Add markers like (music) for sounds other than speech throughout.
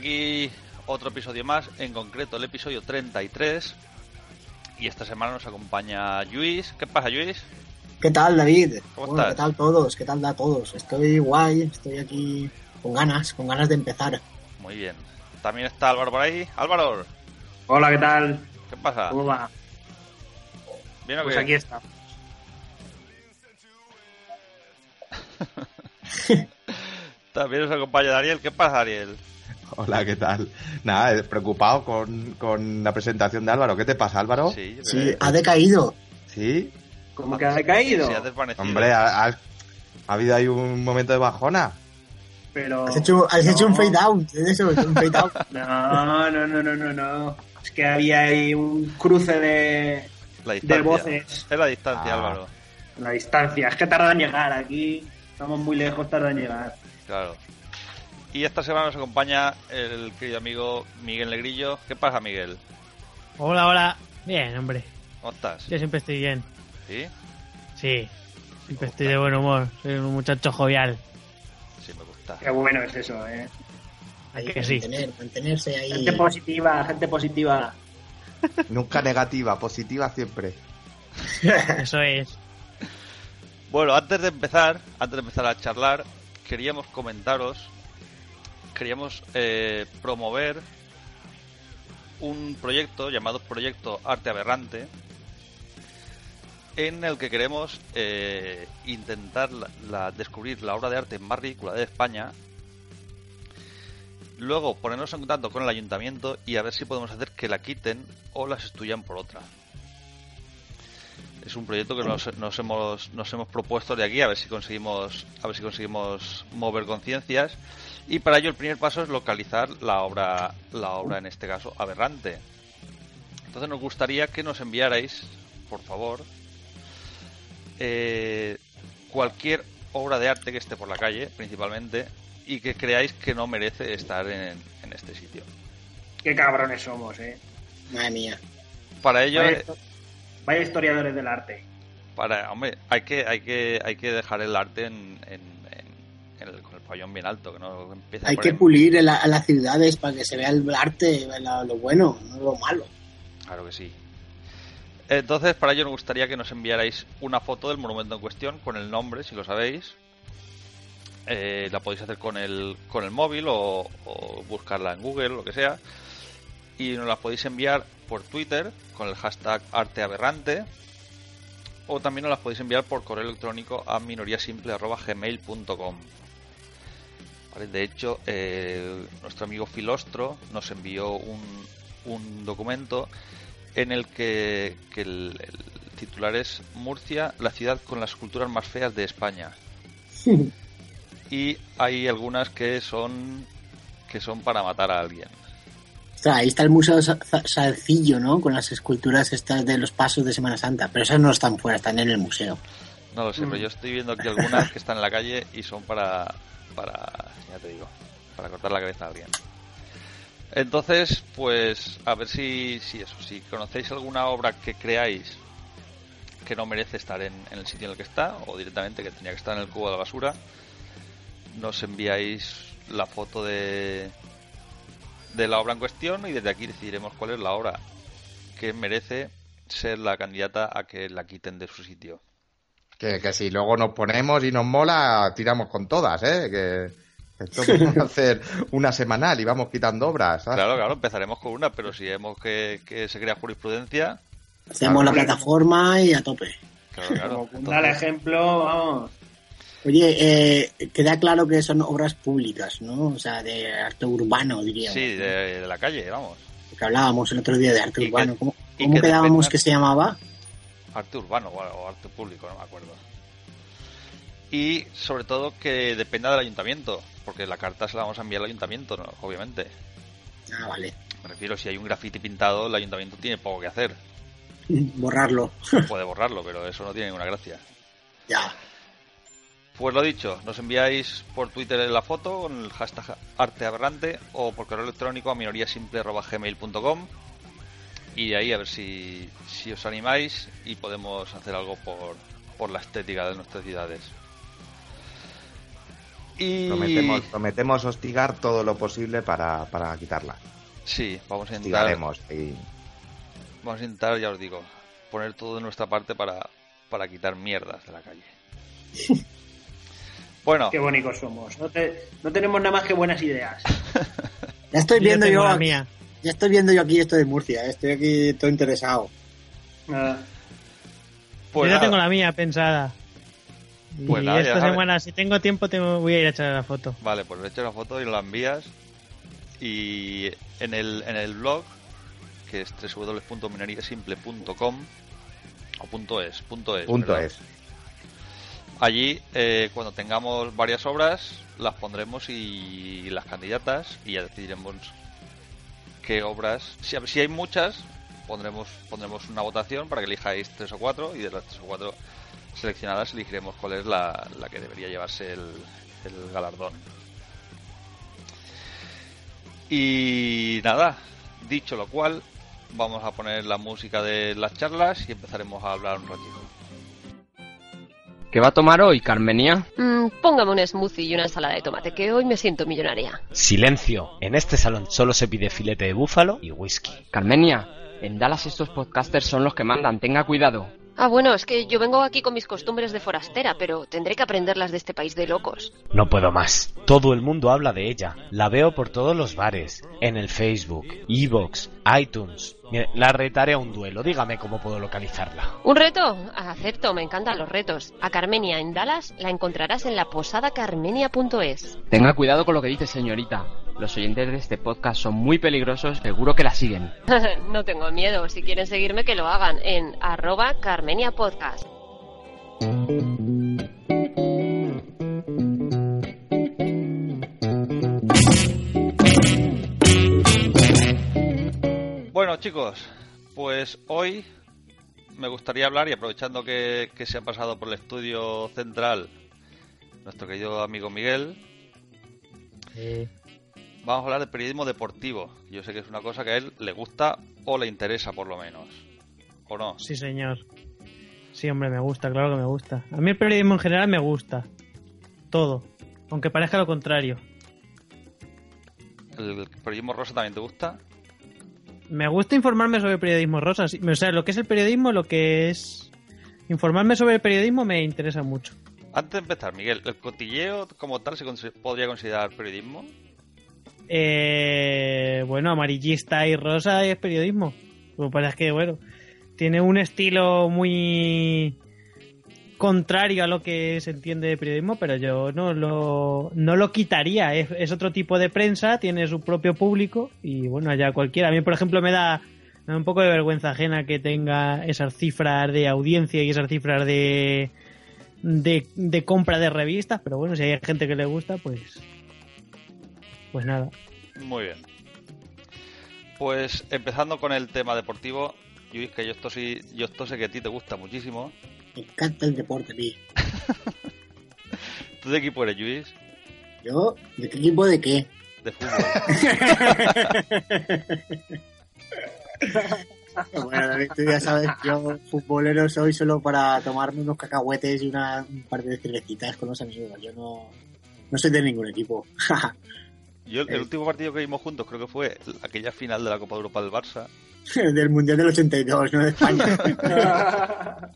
aquí otro episodio más, en concreto el episodio 33. Y esta semana nos acompaña Luis. ¿Qué pasa, Luis? ¿Qué tal, David? ¿Cómo Bueno, estás? ¿Qué tal todos? ¿Qué tal da todos? Estoy guay, estoy aquí con ganas, con ganas de empezar. Muy bien. También está Álvaro por ahí. Álvaro, Hola, ¿qué tal? ¿qué pasa? ¿Cómo va? ¿Bien o Pues qué? aquí está. (laughs) También nos acompaña Daniel. ¿Qué pasa, Daniel? (laughs) Hola, ¿qué tal? Nada, eh, preocupado con, con la presentación de Álvaro. ¿Qué te pasa, Álvaro? Sí, ha decaído. ¿Sí? ¿Cómo que ha decaído? Sí, ha desvanecido. Hombre, ha, ha- ha habido ahí un momento de bajona. Pero... Has hecho, has hecho un fade out, ¿es eso? Un fade out. (laughs) No, no, no, no, no, no. Es que había ahí un cruce de la distancia. de voces. Es la distancia, Ah. Álvaro. la distancia. Es que tarda en llegar aquí. Estamos muy lejos, tarda en llegar. Claro. Y esta semana nos acompaña el querido amigo Miguel Negrillo. ¿Qué pasa, Miguel? Hola, hola. Bien, hombre. ¿Cómo estás? Yo siempre estoy bien. ¿Sí? Sí. Siempre estoy de buen humor. Soy un muchacho jovial. Sí, me gusta. Qué bueno es eso, ¿eh? Hay Que que sí. mantener, mantenerse ahí. Gente positiva, gente positiva. Nunca negativa, positiva siempre. (laughs) Eso es. Bueno, antes de empezar, antes de empezar a charlar, queríamos comentaros, queríamos eh, promover un proyecto llamado Proyecto Arte Aberrante, en el que queremos eh, intentar la- descubrir la obra de arte más ridícula de España, luego ponernos en contacto con el ayuntamiento y a ver si podemos hacer que la quiten o la sustituyan por otra. Es un proyecto que nos, nos hemos, nos hemos propuesto de aquí a ver si conseguimos a ver si conseguimos mover conciencias y para ello el primer paso es localizar la obra la obra en este caso aberrante. Entonces nos gustaría que nos enviarais, por favor, eh, cualquier obra de arte que esté por la calle, principalmente, y que creáis que no merece estar en, en este sitio. Qué cabrones somos, ¿eh? Madre mía. Para ello, Vaya, eh, vaya historiadores del arte. para hombre, hay que hay que hay que dejar el arte en, en, bien alto, que no a Hay que pulir a, la- a las ciudades para que se vea el arte, la- lo bueno, no lo malo. Claro que sí. Entonces, para ello nos gustaría que nos enviarais una foto del monumento en cuestión con el nombre, si lo sabéis. Eh, la podéis hacer con el, con el móvil o, o buscarla en Google, lo que sea. Y nos la podéis enviar por Twitter con el hashtag arteaberrante. O también nos las podéis enviar por correo electrónico a minoriasimple.gmail.com. Vale, de hecho, eh, nuestro amigo Filostro nos envió un, un documento en el que, que el, el titular es Murcia, la ciudad con las culturas más feas de España. Y hay algunas que son que son para matar a alguien. Ahí está el Museo Sa- Sa- Salcillo, ¿no? Con las esculturas estas de los pasos de Semana Santa. Pero esas no están fuera, están en el museo. No lo sé, pero yo estoy viendo aquí algunas que están en la calle y son para para ya te digo, para cortar la cabeza a alguien. Entonces, pues a ver si si eso, si conocéis alguna obra que creáis que no merece estar en, en el sitio en el que está o directamente que tenía que estar en el cubo de la basura, nos enviáis la foto de de la obra en cuestión y desde aquí decidiremos cuál es la obra que merece ser la candidata a que la quiten de su sitio. Que, que si luego nos ponemos y nos mola, tiramos con todas, ¿eh? Que esto podemos (laughs) hacer una semanal y vamos quitando obras. ¿sabes? Claro, claro, empezaremos con una, pero si vemos que, que se crea jurisprudencia, Hacemos la plataforma y a tope. claro, claro. Entonces, ejemplo, vamos. Oye, eh, queda claro que son obras públicas, ¿no? O sea, de arte urbano, diríamos. sí, de, de la calle, vamos. Que hablábamos el otro día de arte Y que- urbano. ¿Cómo, cómo que quedábamos que se llamaba? Arte urbano o, arte público, no me acuerdo. Y sobre todo que dependa del ayuntamiento, porque la carta se la vamos a enviar al ayuntamiento, ¿no? obviamente. Ah, vale. Me refiero, si hay un graffiti pintado, el ayuntamiento tiene poco que hacer. Borrarlo. (laughs) Puede borrarlo, pero eso no tiene ninguna gracia. ya. Pues lo dicho, nos enviáis por Twitter la foto con el hashtag arteaberrante o por correo electrónico a minoriasimple.gmail.com y ahí a ver si, si os animáis y podemos hacer algo por, por la estética de nuestras ciudades. Y Prometemos, prometemos hostigar todo lo posible para, para quitarla. sí, vamos a intentar, Hostigaremos. Y... vamos a intentar, ya os digo, poner todo de nuestra parte para, para quitar mierdas de la calle. (laughs) bueno, Qué bonitos somos. No, te- no tenemos nada más que buenas ideas. (laughs) Ya estoy viendo yo, la mía. Ya estoy viendo yo aquí esto de Murcia, eh, estoy aquí todo interesado. Ah, pues Yo ya nada, tengo la mía pensada. Y Pues nada, ya esta sabes. semana, si tengo tiempo, tengo, voy a ir a echar la foto. Vale, pues le echo una foto y la envías. Y en el, en el blog, que es www.mineriasimple.com o punto .es, punto .es, Punto ¿verdad? es. Allí, eh, cuando tengamos varias obras, las pondremos y las candidatas y ya decidiremos qué obras. Si, si hay muchas, pondremos pondremos una votación para que elijáis tres o cuatro y de las tres o cuatro seleccionadas elegiremos cuál es la, la que debería llevarse el, el galardón. Y nada, dicho lo cual, vamos a poner la música de las charlas y empezaremos a hablar un ratito. ¿Qué va a tomar hoy, Carmenia? Mm, póngame un smoothie y una ensalada de tomate, que hoy me siento millonaria. Silencio. En este salón solo se pide filete de búfalo y whisky. Carmenia, en Dallas estos podcasters son los que mandan, tenga cuidado. Ah, bueno, es que yo vengo aquí con mis costumbres de forastera, pero tendré que aprenderlas de este país de locos. No puedo más. Todo el mundo habla de ella. La veo por todos los bares, en el Facebook, Evox, iTunes. La retaré a un duelo. Dígame cómo puedo localizarla. ¿Un reto? Acepto, me encantan los retos. A Carmenia en Dallas la encontrarás en la posada carmenia.es. Tenga cuidado con lo que dice, señorita. Los oyentes de este podcast son muy peligrosos, seguro que la siguen. (laughs) no tengo miedo, si quieren seguirme que lo hagan en arroba Carmenia Podcast. Bueno, chicos, pues hoy me gustaría hablar y aprovechando que, que se ha pasado por el estudio central nuestro querido amigo Miguel, Eh, vamos a hablar de periodismo deportivo. Yo sé que es una cosa que a él le gusta o le interesa por lo menos. ¿O no? sí, señor. Sí, hombre, me gusta, claro que me gusta. A mí el periodismo en general me gusta. Todo. Aunque parezca lo contrario. ¿El periodismo rosa también te gusta? Me gusta informarme sobre periodismo rosa. O sea, lo que es el periodismo, lo que es... Informarme sobre el periodismo me interesa mucho. Antes de empezar, Miguel, ¿el cotilleo como tal se podría considerar periodismo? Eh, bueno, amarillista y rosa es periodismo. Lo que pasa es que, bueno, tiene un estilo muy contrario a lo que se entiende de periodismo, pero yo no lo, no lo quitaría. Es, otro tipo de prensa, tiene su propio público y, bueno, allá cualquiera. A mí, por ejemplo, me da, me da un poco de vergüenza ajena que tenga esas cifras de audiencia y esas cifras de, de, de compra de revistas, pero bueno, si hay gente que le gusta, pues... Pues nada. Muy bien. Pues empezando con el tema deportivo, Luis, que yo esto sí, yo esto sé que a ti te gusta muchísimo. Me encanta el deporte a mí. (laughs) ¿Tú de qué equipo eres, Luis? ¿Yo? ¿De qué equipo de qué? De fútbol. (laughs) Bueno, David, tú ya sabes, yo futbolero soy solo para tomarme unos cacahuetes y una, un par de cervecitas con los amigos. Yo no, no soy de ningún equipo. (laughs) Yo el, el último partido que vimos juntos creo que fue aquella final de la Copa Europa del Barça. (laughs) del Mundial del 82, no de España. (laughs)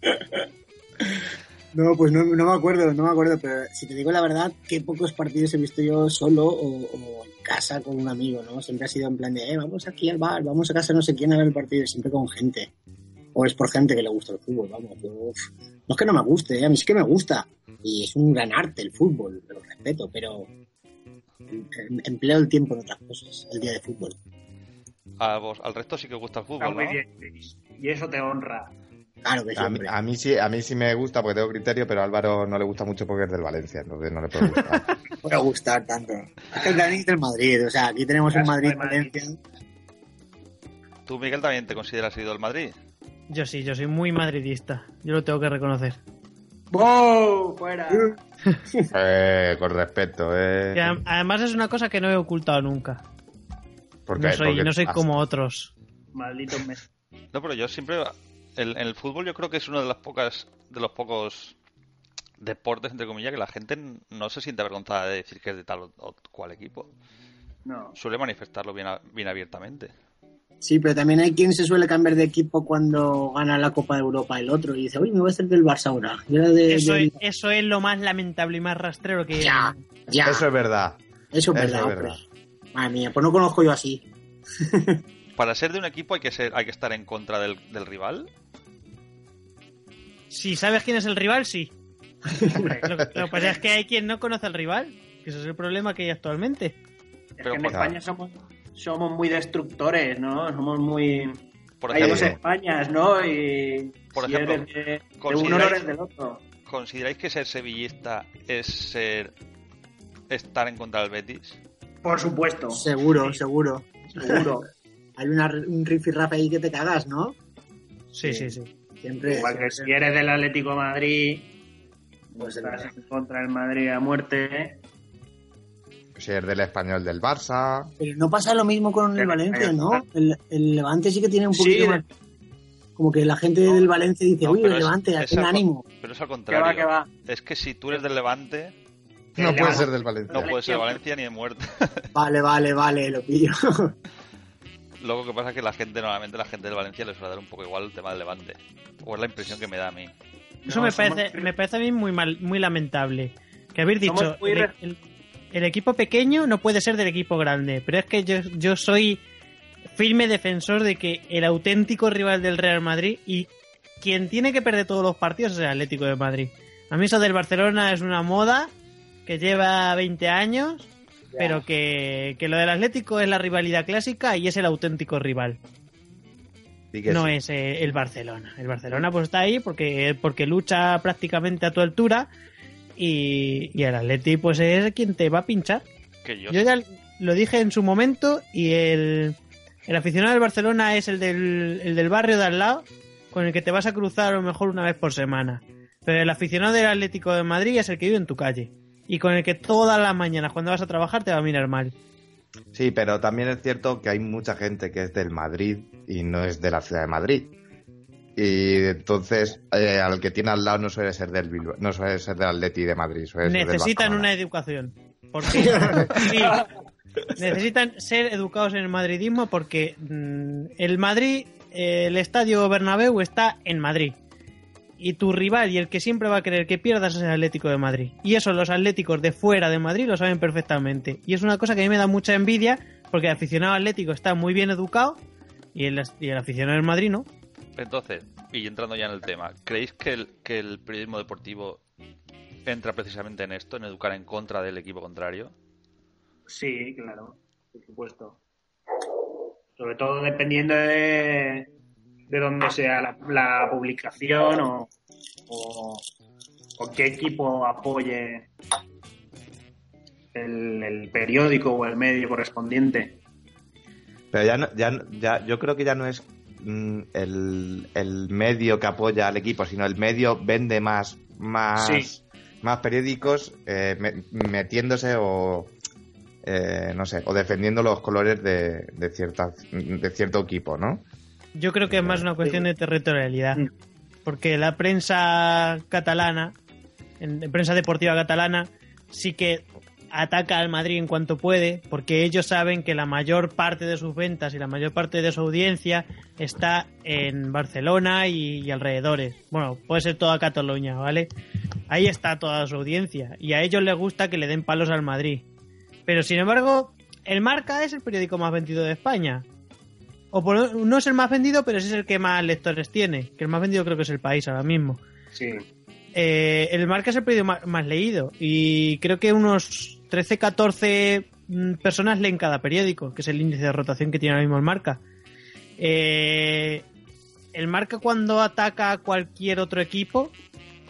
(laughs) No, pues no, no me acuerdo, no me acuerdo, pero si te digo la verdad, qué pocos partidos he visto yo solo o, o en casa con un amigo, ¿no? Siempre ha sido en plan de, eh, vamos aquí al bar, vamos a casa no sé quién a ver el partido, siempre con gente. O es por gente que le gusta el fútbol, vamos. uf, no es que no me guste, ¿eh? a mí sí que me gusta. Y es un gran arte el fútbol, lo respeto, pero empleo el tiempo en otras cosas, el día de fútbol. A vos, al resto sí que os gusta el fútbol, muy ¿no? bien, Luis. Y eso te honra. Claro que A mí, a mí sí, a mí sí me gusta porque tengo criterio, pero a Álvaro no le gusta mucho porque es del Valencia, entonces no le puede gustar. (laughs) puede gustar tanto. Es que el es del Madrid, o sea, aquí tenemos un Casco de Madrid Madrid. Valencia. ¿Tú, Miguel, también te consideras ido al Madrid? Yo sí, yo soy muy madridista. Yo lo tengo que reconocer. ¡Wow! ¡Fuera! (laughs) eh, con respeto, eh. Además es una cosa que no he ocultado nunca. Porque- No soy, porque- no soy como otros. Maldito mes. No, pero yo siempre... El, en el fútbol yo creo que es uno de las pocas de los pocos deportes, entre comillas, que la gente no se siente avergonzada de decir que es de tal o, o cual equipo. No. Suele manifestarlo bien abiertamente. Sí, pero también hay quien se suele cambiar de equipo cuando gana la Copa de Europa el otro y dice, uy, me voy a hacer del Barça ahora. Yo era de- Eso es, eso es lo más lamentable y más rastrero que... Ya, ya. Eso es verdad. Eso es Eso verdad, es hombre. verdad. Madre mía, pues no conozco yo así. (laughs) Para ser de un equipo hay que ser, hay que estar en contra del, del rival. Si sabes quién es el rival, sí. Hombre, Lo, lo que pasa es que hay quien no conoce al rival. Que ese es el problema que hay actualmente. es Pero que en España somos, somos muy destructores, ¿no? Somos muy... Por Hay dos Españas, ¿no? Y Por si ejemplo, eres de, de ¿consideráis- uno no eres del otro. ¿consideráis que ser sevillista es ser estar en contra del Betis? Por supuesto. Seguro, seguro. Seguro. (laughs) Hay una, un rifirrafe ahí que te cagas, ¿no? Sí, Sí. sí, sí. Siempre. Igual que siempre. si eres del Atlético de Madrid, Pues es estás en contra del Madrid a muerte. Si es del español del Barça. Pero no pasa lo mismo con el Valencia, ¿no? El, el Levante sí que tiene un poquito Sí, más. Como que la gente del Valencia dice, No, uy, el Levante, es al- ánimo. Pero es al va, contrario. va. Es que si tú eres del Levante, No puede ser del Valencia. no puedes ser de Valencia. Ni de muerte. (laughs) Vale, vale, vale, lo pillo. Luego que pasa es que la gente, normalmente la gente del Valencia le suele dar un poco igual el tema del Levante. O es la impresión que me da a mí. Eso No, me, somos- parece, me parece a mí muy mal, muy lamentable. Que habéis dicho, muy el, re- el- el equipo pequeño no puede ser del equipo grande. Pero es que yo, yo soy firme defensor de que el auténtico rival del Real Madrid y quien tiene que perder todos los partidos es el Atlético de Madrid. A mí eso del Barcelona es una moda que lleva 20 años, pero que, que lo del Atlético es la rivalidad clásica y es el auténtico rival no sí. es eh, el Barcelona. El Barcelona pues está ahí porque, porque lucha prácticamente a tu altura y, y el Atleti pues es quien te va a pinchar. Que yo, Yo ya lo dije en su momento y el, el aficionado del Barcelona es el del, el del barrio de al lado con el que te vas a cruzar a lo mejor una vez por semana. Pero el aficionado del Atlético de Madrid es el que vive en tu calle y con el que todas las mañanas cuando vas a trabajar te va a mirar mal. Sí, pero también es cierto que hay mucha gente que es del Madrid y no es de la ciudad de Madrid. Y entonces, eh, al que tiene al lado no suele ser del Bilbao, no suele ser del Atleti de Madrid, suele necesitan una educación. Porque (laughs) sí, necesitan ser educados en el madridismo porque mm, el Madrid, eh, el estadio Bernabéu está en Madrid. Y tu rival y el que siempre va a querer que pierdas es el Atlético de Madrid. Y eso los atléticos de fuera de Madrid lo saben perfectamente. Y es una cosa que a mí me da mucha envidia porque el aficionado atlético está muy bien educado y el, y el aficionado del Madrid no. Entonces, y entrando ya en el tema, ¿creéis que el, que el periodismo deportivo entra precisamente en esto, en educar en contra del equipo contrario? Sí, claro, por supuesto. Sobre todo dependiendo de, de dónde sea la, la publicación o, o, o qué equipo apoye el, el periódico o el medio correspondiente. Pero ya, no- ya, no- ya, yo creo que ya no es el, el medio que apoya al equipo, sino el medio vende más, más, Sí. más periódicos eh, me- metiéndose o eh, no sé, o defendiendo los colores de, de, cierta, de cierto equipo, ¿no? Yo creo que es más una cuestión de territorialidad. Mm. Porque la prensa catalana, en, en prensa deportiva catalana, sí que ataca al Madrid en cuanto puede, porque ellos saben que la mayor parte de sus ventas y la mayor parte de su audiencia está en Barcelona y, y alrededores. Bueno, puede ser toda Cataluña, ¿vale? Ahí está toda su audiencia. Y a ellos les gusta que le den palos al Madrid. Pero sin embargo, el Marca es el periódico más vendido de España. O por no es el más vendido, pero sí es el que más lectores tiene. Que el más vendido creo que es el país ahora mismo. Sí. Eh, el Marca es el periódico más, más leído. Y creo que unos 13, 14 mm, personas leen cada periódico, que es el índice de rotación que tiene ahora mismo el Marca. Eh, el Marca cuando ataca a cualquier otro equipo,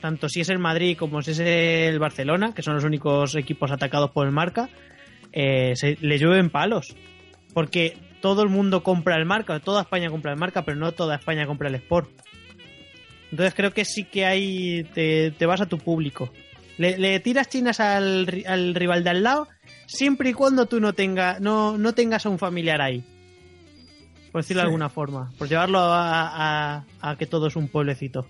tanto si es el Madrid como si es el Barcelona, que son los únicos equipos atacados por el Marca, eh, se, le llueven palos. Porque todo el mundo compra el Marca, toda España compra el Marca, pero no toda España compra el Sport. Entonces creo que sí que hay. Te, te vas a tu público. Le, le tiras chinas al, al rival de al lado, siempre y cuando tú no, tenga, no, no tengas a un familiar ahí. Por decirlo de alguna forma. Por llevarlo a, a- a que todo es un pueblecito.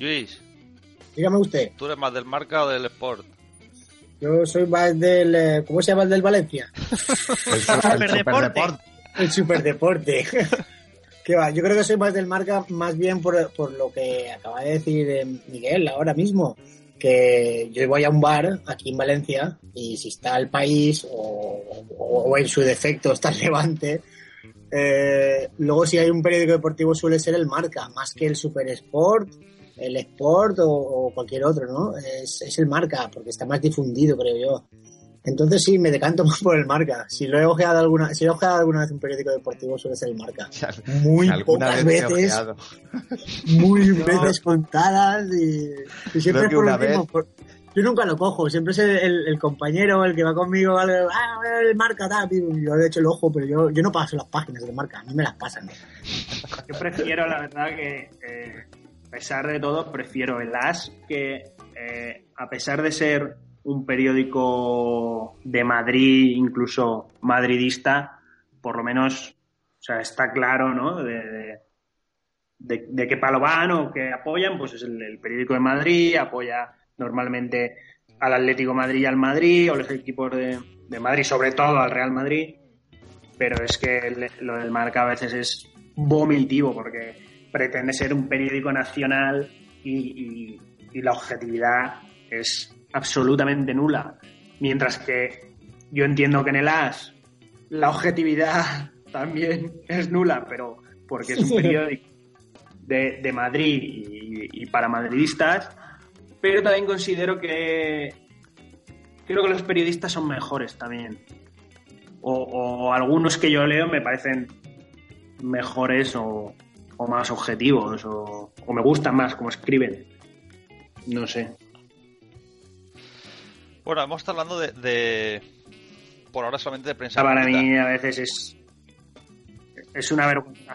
Luis, Dígame usted, ¿tú eres más del marca o del sport? yo soy más del... eh, ¿Cómo se llama el del Valencia? (laughs) El, su- el Superdeporte. superdeporte. El superdeporte. Yo creo que soy más del marca, más bien por, por lo que acaba de decir eh, Miguel ahora mismo. Que yo voy a un bar aquí en Valencia y si está el país o, o- o en su defecto está el (laughs) Levante, eh, luego si hay un periódico deportivo suele ser el marca, más que el Super Sport, el Sport o, o cualquier otro, ¿no? Es, es el marca, porque está más difundido, creo yo. Entonces sí, me decanto (laughs) más por el marca. Si lo he ojeado alguna, si he ojeado alguna vez un periódico deportivo suele ser el marca. (laughs) Muy pocas vez veces, (laughs) muy veces contadas y, y siempre Creo que por una lo mismo, vez- por- yo nunca lo cojo, siempre es el, el- el compañero, el que va conmigo, vale, ah, el marca, tal, yo le echo el ojo, pero yo, yo no paso las páginas de marca, a mí me las pasan. Yo prefiero, la verdad, que eh, a pesar de todo, prefiero el As que, eh, a pesar de ser un periódico de Madrid, incluso madridista, por lo menos, o sea, está claro, ¿no? De, de, de- de qué palo van o que apoyan, pues es el, periódico de Madrid, apoya normalmente al Atlético Madrid y al Madrid, o los equipos de, de Madrid, sobre todo al Real Madrid, pero es que lo del marca a veces es vomitivo porque pretende ser un periódico nacional y- y la objetividad es absolutamente nula. Mientras que yo entiendo que en el AS la objetividad (laughs) también es nula, pero porque es un (laughs) periódico de, de Madrid y, y para madridistas, pero también considero que creo que los periodistas son mejores también. O, o algunos que yo leo me parecen mejores o, o más objetivos o, o me gustan más como escriben. No sé. Bueno, hemos estado hablando de, de- por ahora solamente de prensa. Para mí a veces es es una vergüenza.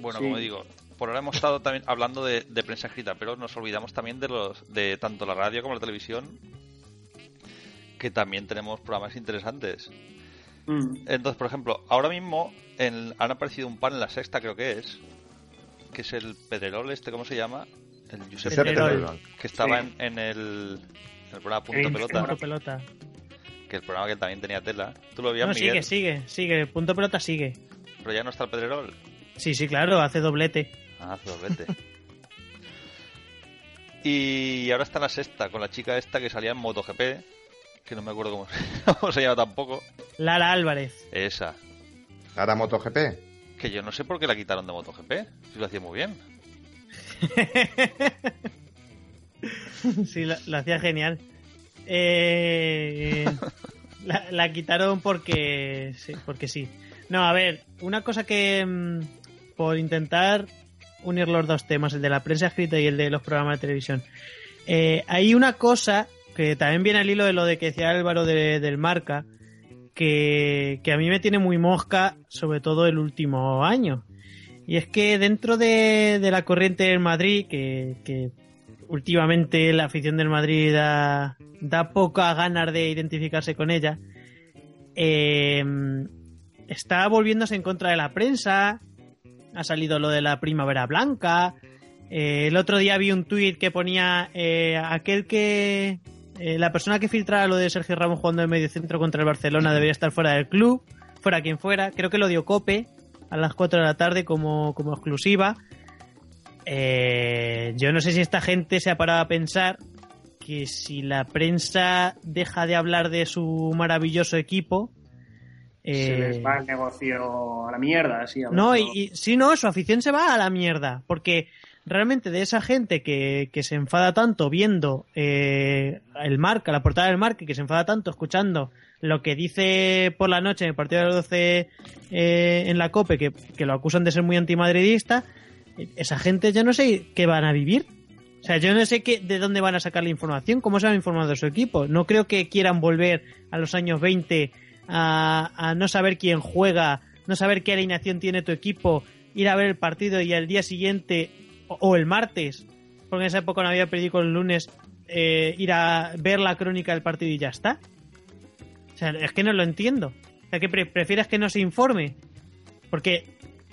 Bueno, Sí. como digo, por ahora hemos estado también hablando de, de prensa escrita, pero nos olvidamos también de los de tanto la radio como la televisión, que también tenemos programas interesantes. Mm. Entonces, por ejemplo, ahora mismo en- han aparecido un pan en la sexta, creo que es, que es el Pedrerol, este, ¿cómo se llama? El Josep Pedrerol. Que estaba Sí. en, en el, en el programa Punto Pelota, Punto pelota. que el programa que también tenía tela. ¿Tú lo veías, No, Miguel? sigue, sigue, sigue. Punto pelota sigue. Pero ya no está el Pedrerol. Sí, sí, claro, hace doblete. Ah, hace doblete. (laughs) y ahora está en la sexta, con la chica esta que salía en MotoGP, que no me acuerdo cómo, (laughs) cómo se llama tampoco. Lara Álvarez. Esa. Ahora MotoGP. Que yo no sé por qué la quitaron de MotoGP, si lo hacía muy bien. (laughs) sí, lo, hacía genial. Eh, la, la quitaron porque sí, porque sí. No, a ver, una cosa que mm, por intentar unir los dos temas, el de la prensa escrita y el de los programas de televisión, eh, hay una cosa que también viene al hilo de lo de que decía Álvaro de- del Marca, que, que a mí me tiene muy mosca, sobre todo el último año. Y es que dentro de, de la corriente del Madrid, que, que últimamente la afición del Madrid da, da poca ganas de identificarse con ella, eh, está volviéndose en contra de la prensa, ha salido lo de la primavera blanca, eh, el otro día vi un tuit que ponía eh, aquel que... eh, la persona que filtrara lo de Sergio Ramos jugando en medio centro contra el Barcelona debería estar fuera del club, fuera quien fuera. Creo que lo dio Cope a las 4 de la tarde como, como exclusiva. Eh, yo no sé si esta gente se ha parado a pensar que si la prensa deja de hablar de su maravilloso equipo. Se eh, les va el negocio a la mierda, así. no, y, y si no, su afición se va a la mierda. Porque realmente de esa gente que, que se enfada tanto viendo eh, el marca, la portada del marca, que se enfada tanto escuchando lo que dice por la noche en el partido de las 12 eh, en la COPE, que, que lo acusan de ser muy antimadridista, esa gente yo no sé qué van a vivir. O sea, yo no sé qué, de dónde van a sacar la información, cómo se han informado de su equipo. No creo que quieran volver a los años 20 a, a no saber quién juega, no saber qué alineación tiene tu equipo, ir a ver el partido y al día siguiente o, el martes, porque en esa época no había periódico el lunes, eh, ir a ver la crónica del partido y ya está. O sea, es que no lo entiendo. O sea, que pre- prefieres que no se informe. Porque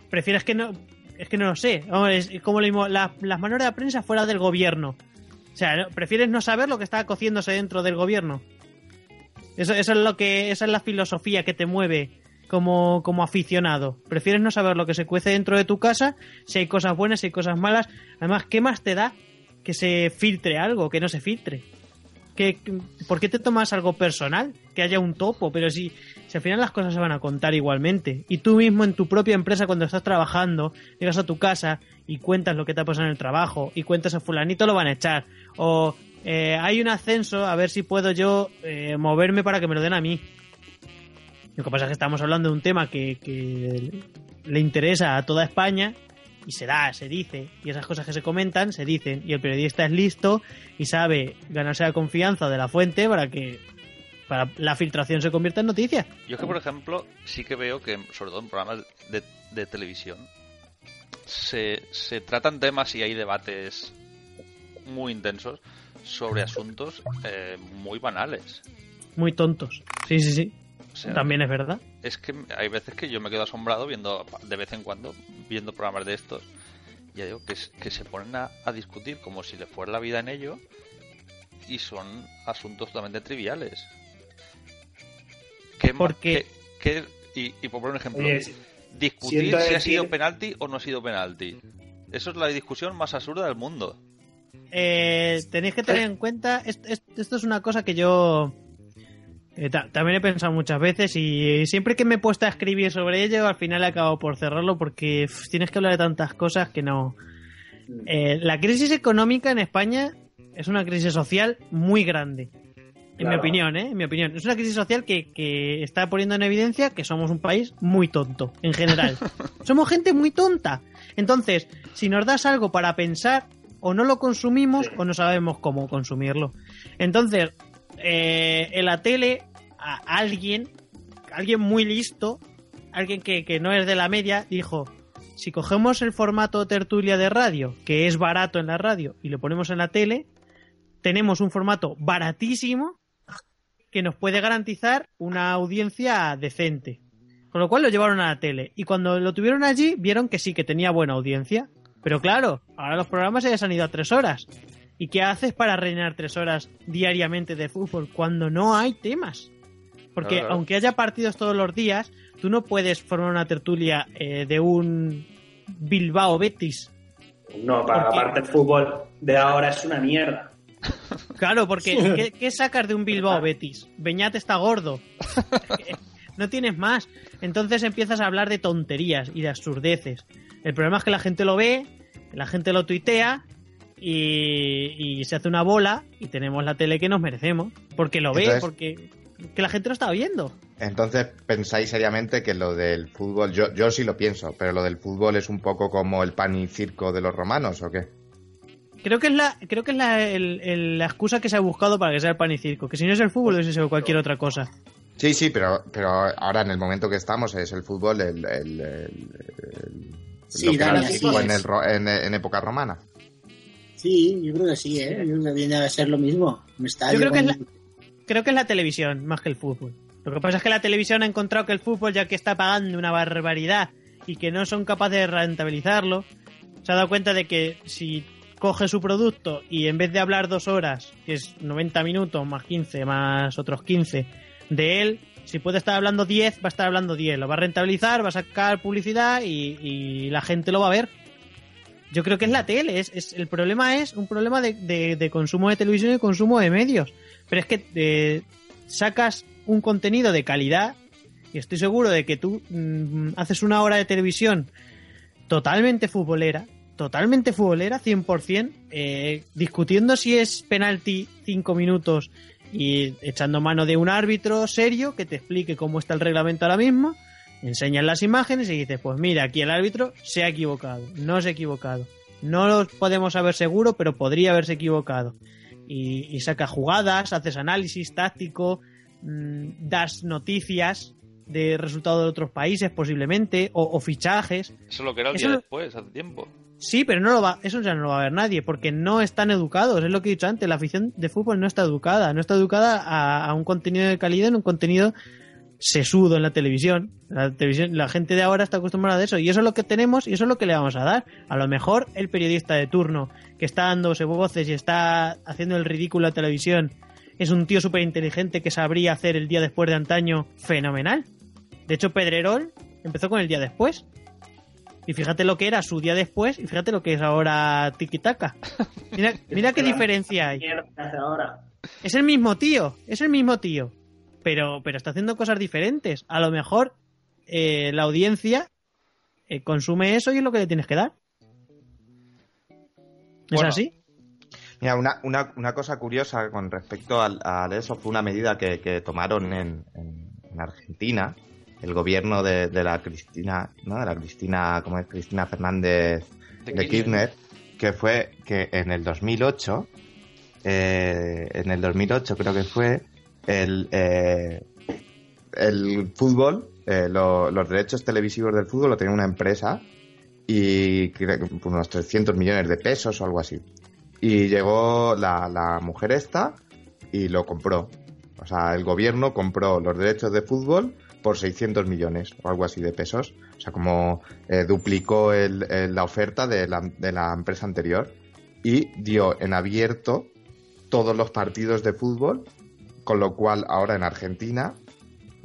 prefieres que no. es que no lo sé. Como mismo, la- las manos de prensa fuera del gobierno. O sea. ¿prefieres no saber lo que está cociéndose dentro del gobierno? Eso, eso es lo que, esa es la filosofía que te mueve como, como aficionado. Prefieres no saber lo que se cuece dentro de tu casa, si hay cosas buenas, si hay cosas malas. Además, ¿qué más te da que se filtre algo, que no se filtre? ¿Qué, ¿Por qué te tomas algo personal? Que haya un topo, pero si, si al final las cosas se van a contar igualmente. Y tú mismo en tu propia empresa, cuando estás trabajando, llegas a tu casa y cuentas lo que te ha pasado en el trabajo, y cuentas a fulanito lo van a echar. O eh, hay un ascenso, a ver si puedo yo eh, moverme para que me lo den a mí. Lo que pasa es que estamos hablando de un tema que, que le interesa a toda España y se da, se dice, y esas cosas que se comentan se dicen, y el periodista es listo y sabe ganarse la confianza de la fuente para que para la filtración se convierta en noticia. Yo es que, por ejemplo, sí que veo que, sobre todo en programas de, de televisión, se, se tratan temas y hay debates muy intensos sobre asuntos eh, muy banales. Muy tontos. Sí, sí, sí. Sea, También es verdad. es que hay veces que yo me quedo asombrado viendo, de vez en cuando, viendo programas de estos, ya digo, que, es- que se ponen a, a discutir como si le fuera la vida en ello y son asuntos totalmente triviales. ¿Qué, Porque- qué- qué- y, y por poner un ejemplo, Oye, si- discutir si ha sido penalti o no ha sido penalti. Eso es la discusión más absurda del mundo. Eh, tenéis que tener en cuenta, est- est- esto, es una cosa que yo eh, ta- también he pensado muchas veces y siempre que me he puesto a escribir sobre ello, al final he acabado por cerrarlo porque tienes que hablar de tantas cosas que no... Eh, la crisis económica en España es una crisis social muy grande. En mi opinión, ¿eh? En mi opinión. Es una crisis social que, que está poniendo en evidencia que somos un país muy tonto, en general. (laughs) somos gente muy tonta. Entonces, si nos das algo para pensar, o no lo consumimos Sí. o no sabemos cómo consumirlo. Entonces, eh, en la tele, a alguien, alguien muy listo, alguien que, que no es de la media, dijo, si cogemos el formato tertulia de radio, que es barato en la radio, y lo ponemos en la tele, tenemos un formato baratísimo que nos puede garantizar una audiencia decente. Con lo cual lo llevaron a la tele. Y cuando lo tuvieron allí, vieron que sí, que tenía buena audiencia. Pero claro, ahora los programas ya se han ido a tres horas. ¿Y qué haces para rellenar tres horas diariamente de fútbol cuando no hay temas? Porque Claro, claro. aunque haya partidos todos los días, tú no puedes formar una tertulia eh, de un Bilbao Betis. No, para Porque- aparte el fútbol de ahora es una mierda. Claro, porque ¿qué, qué sacas de un Bilbao Betis? Beñat está gordo. (laughs) no tienes más. Entonces empiezas a hablar de tonterías y de absurdeces. El problema es que la gente lo ve, la gente lo tuitea y, y se hace una bola y tenemos la tele que nos merecemos. Porque lo ve, porque que la gente lo está viendo. Entonces, ¿pensáis seriamente que lo del fútbol, yo, yo sí lo pienso, pero lo del fútbol es un poco como el pan y circo de los romanos o qué? Creo que es la, creo que es la, el- el- la excusa que se ha buscado para que sea el pan y circo. Que si no es el fútbol, es eso, cualquier otra cosa. Sí, sí, pero, pero ahora en el momento que estamos es el fútbol el, el- el- el- Sí, lo que era en época romana. Sí, yo creo que sí, ¿eh? Yo creo que viene a ser lo mismo. Un estadio Yo creo que es con- creo que es la televisión más que el fútbol. Lo que pasa es que la televisión ha encontrado que el fútbol, ya que está pagando una barbaridad y que no son capaces de rentabilizarlo, se ha dado cuenta de que si coge su producto y en vez de hablar dos horas, que es 90 minutos más 15 más otros 15 de él, si puede estar hablando 10, va a estar hablando 10. Lo va a rentabilizar, va a sacar publicidad y, y la gente lo va a ver. Yo creo que es la tele. Es, es- el problema es un problema de, consumo de televisión y consumo de medios. Pero es que eh, sacas un contenido de calidad y estoy seguro de que tú mm, haces una hora de televisión totalmente futbolera, totalmente futbolera, 100%, eh, discutiendo si es penalti 5 minutos y echando mano de un árbitro serio que te explique cómo está el reglamento ahora mismo, enseñan las imágenes y dices, pues mira, aquí el árbitro se ha equivocado, no se ha equivocado. No lo podemos saber seguro, pero podría haberse equivocado. Y, y saca jugadas, haces análisis táctico, mm, das noticias de resultados de otros países posiblemente, o, o fichajes. Eso es lo que era el día lo- después, hace tiempo. Sí, pero no lo va, eso ya no lo va a ver nadie, porque no están educados, es lo que he dicho antes, la afición de fútbol no está educada, no está educada a, a un contenido de calidad, en un contenido sesudo en la televisión. La televisión, la gente de ahora está acostumbrada a eso y eso es lo que tenemos y eso es lo que le vamos a dar. A lo mejor el periodista de turno que está dándose voces y está haciendo el ridículo a televisión es un tío súper inteligente que sabría hacer el día después de antaño fenomenal. De hecho, Pedrerol empezó con el día después. Y fíjate lo que era su día después y fíjate lo que es ahora Tiki Taka. Mira, mira qué diferencia hay. Es el mismo tío, es el mismo tío. Pero, pero está haciendo cosas diferentes. A lo mejor eh, la audiencia eh, consume eso y es lo que le tienes que dar. ¿Es Bueno. así? Mira, una, una, una cosa curiosa con respecto al- a, eso fue una medida que, que tomaron en, en- en Argentina, el gobierno de, de la Cristina, ¿no? De la Cristina, ¿cómo es? Cristina Fernández De de, Kirchner. Kirchner, que fue que en el 2008, eh, en el 2008 creo que fue, el, eh, el fútbol, eh, lo- los derechos televisivos del fútbol lo tenía una empresa y unos 300 millones de pesos o algo así. Y llegó la, la mujer esta y lo compró. O sea, el gobierno compró los derechos de fútbol por 600 millones o algo así de pesos. O sea, como eh, duplicó la oferta de la, de la empresa anterior y dio en abierto todos los partidos de fútbol, con lo cual ahora en Argentina,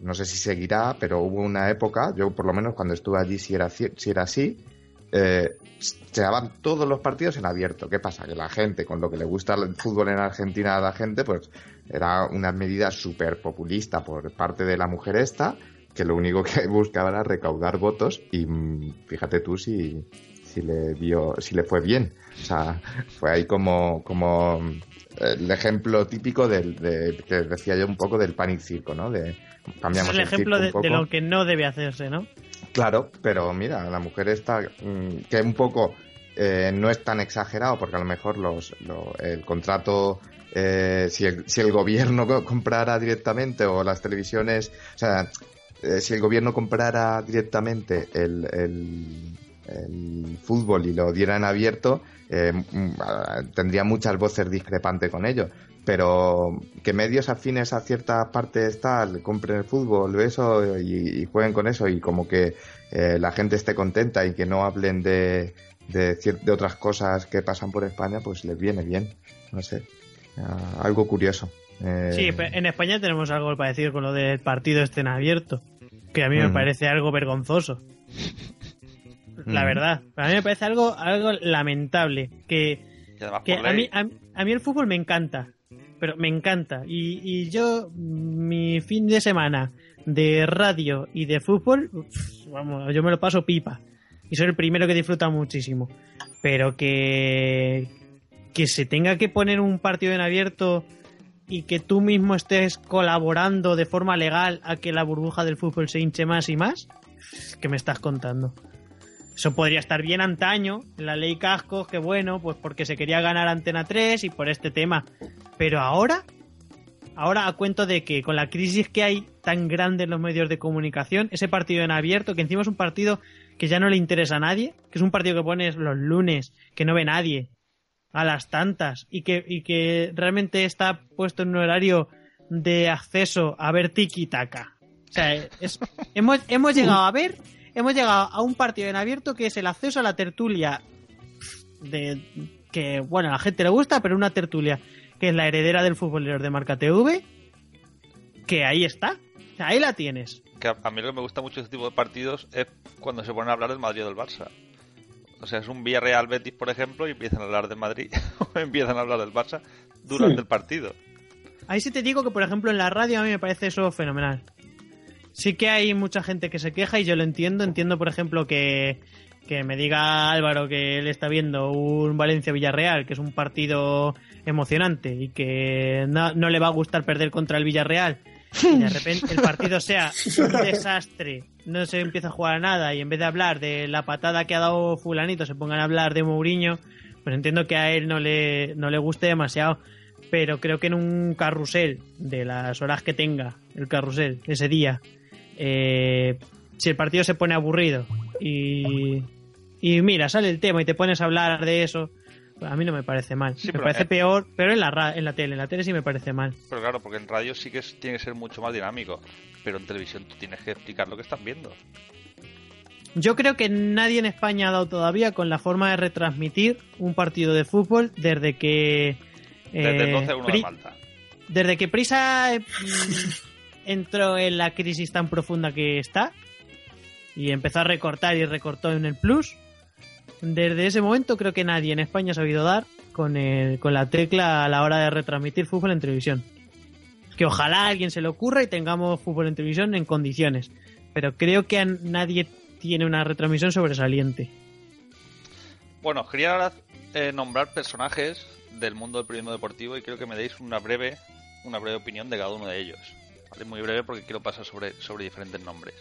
no sé si seguirá, pero hubo una época, yo por lo menos cuando estuve allí si era, si era así, eh, se daban todos los partidos en abierto. ¿Qué pasa? Que la gente, con lo que le gusta el fútbol en Argentina a la gente, pues era una medida súper populista por parte de la mujer esta, que lo único que (laughs) buscaba era recaudar votos y mm, fíjate tú si, si le dio, si le fue bien. O sea, fue ahí como, como el ejemplo típico del, de, que decía yo un poco del panic circo, ¿no? De Es cambiamos el ejemplo circo de, un de poco. lo que no debe hacerse, ¿no? Claro, pero mira, la mujer está mm, que un poco eh, no es tan exagerado porque a lo mejor los, lo- el contrato eh, si, el, si el gobierno co- (laughs) comprara directamente o las televisiones, o sea, eh, si el gobierno comprara directamente el, el, el fútbol y lo diera en abierto, eh, mm, tendría muchas voces discrepantes con ello. Pero que medios afines a ciertas partes tal compren el fútbol, eso y, y jueguen con eso y como que eh, la gente esté contenta y que no hablen de, de, de otras cosas que pasan por España, pues les viene bien. No sé. Ah, algo curioso. Eh, Sí, en España tenemos algo para decir con lo del partido en abierto, que a mí me Ujú. parece algo vergonzoso. La verdad, a mí me parece algo, algo lamentable. Que, a, mí, a, a mí el fútbol me encanta, pero me encanta. Y, y yo, mi fin de semana de radio y de fútbol, vamos, yo me lo paso pipa. Y soy el primero que disfruta muchísimo. Pero que, que se tenga que poner un partido en abierto y que tú mismo estés colaborando de forma legal a que la burbuja del fútbol se hinche más y más, ¿qué me estás contando? Eso podría estar bien antaño, en la ley Cascos, que bueno, pues porque se quería ganar Antena 3 y por este tema. Pero ahora, ahora a cuento de que con la crisis que hay tan grande en los medios de comunicación, ese partido en abierto, que encima es un partido que ya no le interesa a nadie, que es un partido que pones los lunes, que no ve nadie, a las tantas, y que, y que realmente está puesto en un horario de acceso a ver tiki taka. O sea, es- hemos, hemos llegado a ver, hemos llegado a un partido en abierto que es el acceso a la tertulia de que, bueno, a la gente le gusta, pero una tertulia que es la heredera del futbolero de Marca TV, que ahí está. Ahí la tienes. Que a, mí lo que me gusta mucho de este tipo de partidos es cuando se ponen a hablar del Madrid o del Barça. O sea, es un Villarreal Betis, por ejemplo, y empiezan a hablar del Madrid o (laughs) empiezan a hablar del Barça durante Sí. el partido. Ahí sí te digo que, por ejemplo, en la radio a mí me parece eso fenomenal. Sí que hay mucha gente que se queja y yo lo entiendo. Entiendo, por ejemplo, que, que me diga Álvaro que él está viendo un Valencia-Villarreal, que es un partido emocionante y que no, no le va a gustar perder contra el Villarreal. Y de repente el partido sea un desastre, no se empieza a jugar a nada y en vez de hablar de la patada que ha dado fulanito se pongan a hablar de Mourinho, pues entiendo que a él no le, no le guste demasiado pero creo que en un carrusel de las horas que tenga el carrusel ese día, eh, si el partido se pone aburrido y, y mira, sale el tema y te pones a hablar de eso, a mí no me parece mal. Sí, me parece eh, peor, pero en la, ra- en la tele. En la tele sí me parece mal. Pero claro, porque en radio sí que es- tiene que ser mucho más dinámico. Pero en televisión tú tienes que explicar lo que estás viendo. Yo creo que nadie en España ha dado todavía con la forma de retransmitir un partido de fútbol desde que. Desde eh, el 12-1 de Malta. desde que Prisa eh, (laughs) entró en la crisis tan profunda que está y empezó a recortar y recortó en el plus, desde ese momento creo que nadie en España ha sabido dar con, el- con la tecla a la hora de retransmitir fútbol en televisión. Que ojalá a alguien se le ocurra y tengamos fútbol en televisión en condiciones. Pero creo que a nadie tiene una retransmisión sobresaliente. Bueno, quería ahora eh, nombrar personajes del mundo del periodismo deportivo y quiero que me deis una breve, una breve opinión de cada uno de ellos. Muy breve porque quiero pasar sobre, sobre diferentes nombres.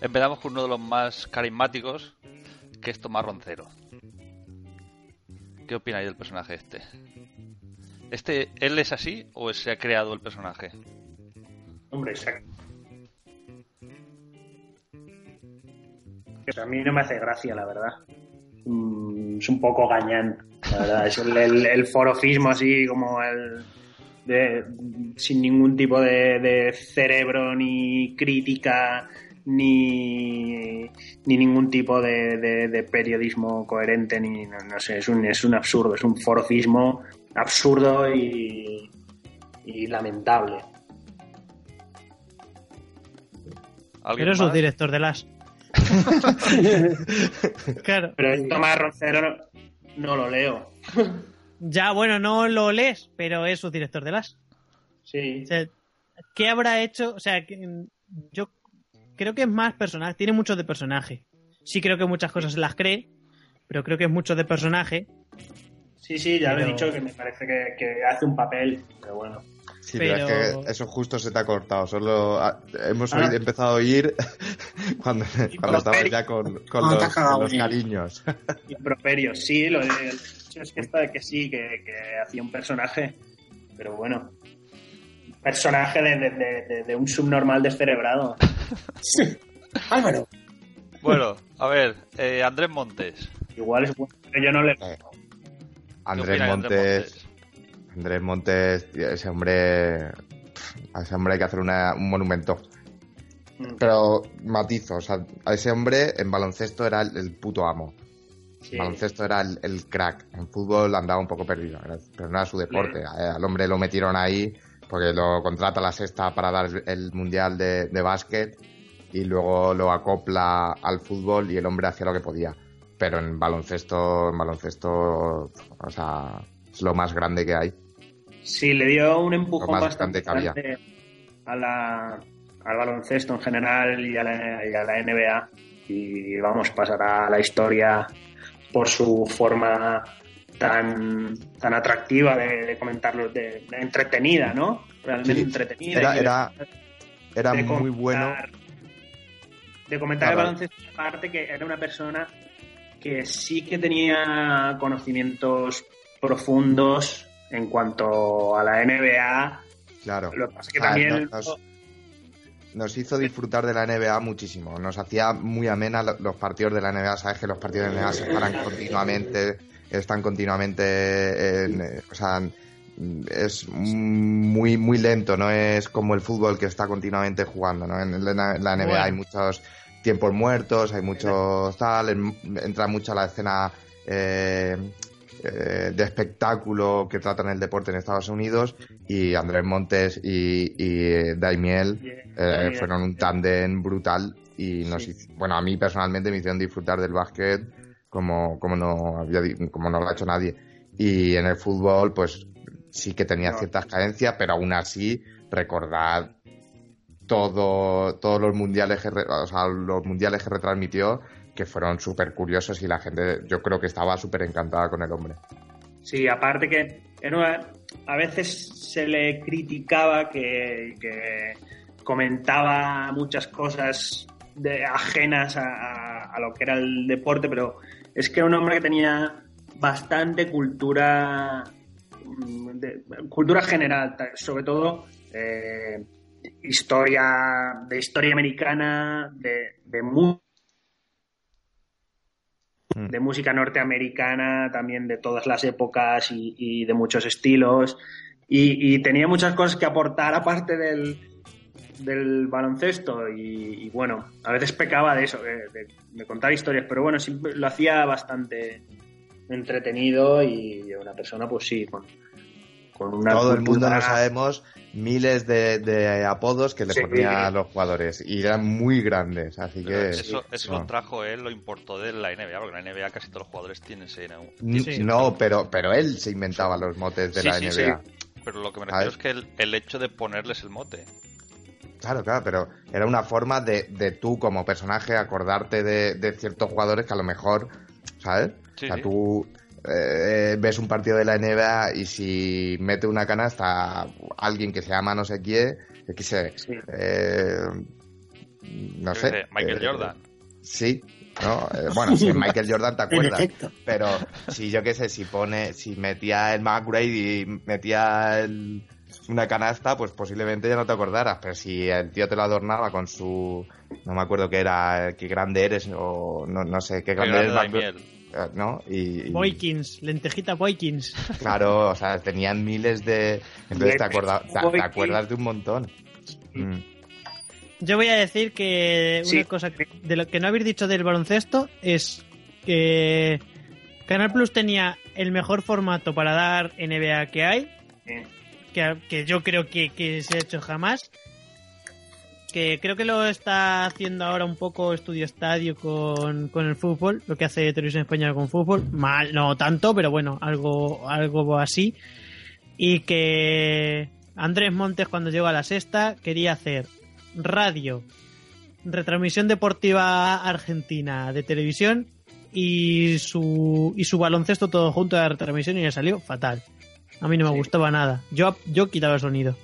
Empezamos con uno de los más carismáticos, que es Tomás Roncero. ¿Qué opináis del personaje este? ¿Este, él es así o se ha creado el personaje? Hombre, exacto. A mí no me hace gracia, la verdad. Mm, es un poco gañán, la verdad. Es el forofismo así como el... de- sin ningún tipo de, de cerebro ni crítica ni, ni ningún tipo de, de- de periodismo coherente ni no, no sé es un, es un absurdo es un forofismo absurdo y, y lamentable ¿Alguien Pero es un más? director de las. (laughs) claro. Pero el Tomás Roncero no, no lo leo. Ya, bueno, no lo lees, pero es su director de las. Sí. O sea, ¿qué habrá hecho? O sea, que- yo creo que es más personaje, tiene mucho de personaje. Sí creo que muchas cosas las cree, pero creo que es mucho de personaje. Sí, sí, ya lo he dicho que me parece que, que hace un papel, pero bueno. Sí, pero... Pero- es que eso justo se te ha cortado. Solo ah, hemos Ah. oído- empezado a oír (laughs) cuando, cuando estabas ya con, con los, cariños. (laughs) Improperios, sí, lo es que, está, que sí, que, que hacía un personaje, pero bueno. Personaje de, de- de- de- de un subnormal descerebrado. (laughs) Álvaro. Bueno, a ver, eh, Andrés Montes. Igual es bueno, pero yo no le. Eh, ¿Qué Andrés Montes, Andrés Montes, tío, ese hombre, a ese hombre hay que hacer una- un monumento. Mm, Pero matizo, o sea, a ese hombre en baloncesto era el, el puto amo. Sí. Baloncesto era el, el crack. En fútbol andaba un poco perdido, pero no era su deporte. Eh, Al hombre lo metieron ahí porque lo contrata la sexta para dar el, mundial de, de básquet y luego lo acopla al fútbol y el hombre hacía lo que podía. Pero en baloncesto, en baloncesto, o sea, es lo más grande que hay. Sí, le dio un empujón bastante a la, al baloncesto en general y a, la, y a la NBA. Y vamos, pasará a la historia por su forma tan, tan atractiva de, de comentarlo, de, de entretenida, ¿no? Realmente Sí, entretenida. Era, era, era de muy bueno. comentar- De comentar Claro. el baloncesto, aparte que era una persona que sí que tenía conocimientos profundos en cuanto a la NBA. Claro. Lo que pasa es que Ah, también no- nos hizo disfrutar de la NBA muchísimo. Nos hacía muy amena lo- los partidos de la NBA. Sabes que los partidos de la NBA se paran continuamente, están continuamente en, eh, o sea, es muy muy lento, no es como el fútbol que está continuamente jugando, ¿no? En la, en la NBA Bueno. hay muchos tiempos muertos, hay muchos tal, en- entra mucho la escena eh, eh, de espectáculo que tratan el deporte en Estados Unidos y Andrés Montes y, y Daimiel eh, fueron un tándem brutal y nos Sí. hizo- bueno a mí personalmente me hicieron disfrutar del básquet como, como no había como no lo ha hecho nadie y en el fútbol pues sí que tenía No. ciertas carencias pero aún así recordad todo todos los mundiales que re- o sea, los mundiales que retransmitió que fueron súper curiosos y la gente yo creo que estaba súper encantada con el hombre Sí, aparte que a veces se le criticaba que, que comentaba muchas cosas de, ajenas a, a- lo que era el deporte, pero es que era un hombre que tenía bastante cultura, mm, de- cultura general, sobre todo eh, historia, de historia americana, de, de. De música norteamericana, también de todas las épocas y, y de muchos estilos. Y, y tenía muchas cosas que aportar aparte del, del baloncesto. Y, y bueno, a veces pecaba de eso, de, de- de contar historias, pero bueno, siempre lo hacía bastante entretenido y una persona, pues sí, con, con una. Todo el mundo no sabemos miles de, de apodos que le Sí. ponía a los jugadores y eran muy grandes, así Pero que eso eso no. lo trajo él, lo importó de la NBA, porque en la NBA casi todos los jugadores tienen ese N- Sí. no, pero pero él se inventaba los motes de Sí, la sí, NBA. Pero lo que me refiero es que el, el hecho de ponerles el mote. Claro, claro, pero era una forma de, de tú como personaje acordarte de, de ciertos jugadores que a lo mejor, ¿sabes? Sí, o sea, sí. tú eh, ves un partido de la NBA y si mete una canasta alguien que se llama no sé quién, qué sé, Sí. eh, no sé. Michael eh, Jordan. Sí, ¿no? Eh, bueno, si es (laughs) Michael Jordan te acuerdas, pero si yo qué sé, si pone, si metía el McGrady y metía el- una canasta, pues posiblemente ya no te acordaras, pero si el tío te lo adornaba con su, no me acuerdo qué era, qué grande eres o no, no sé, qué Qué grande grande eres, ¿no? Y, y- Boykins, lentejita Boykins. claro, o sea, tenían miles de, entonces te, acorda- te- te Boykins. acuerdas de un montón. Mm. Yo voy a decir que Sí. una cosa que- de lo que no habéis dicho del baloncesto es que Canal Plus tenía el mejor formato para dar NBA que hay, que, que yo creo que, que se ha hecho jamás. Que creo que lo está haciendo ahora un poco Estudio Estadio con, con el fútbol, lo que hace Televisión Española con fútbol. Mal, no tanto, pero bueno, algo, algo así. Y que Andrés Montes, cuando llegó a la sexta, quería hacer radio, retransmisión deportiva argentina de televisión y su, y su baloncesto todo junto a la retransmisión y le salió fatal. A mí no me Sí. gustaba nada. Yo, yo quitaba el sonido.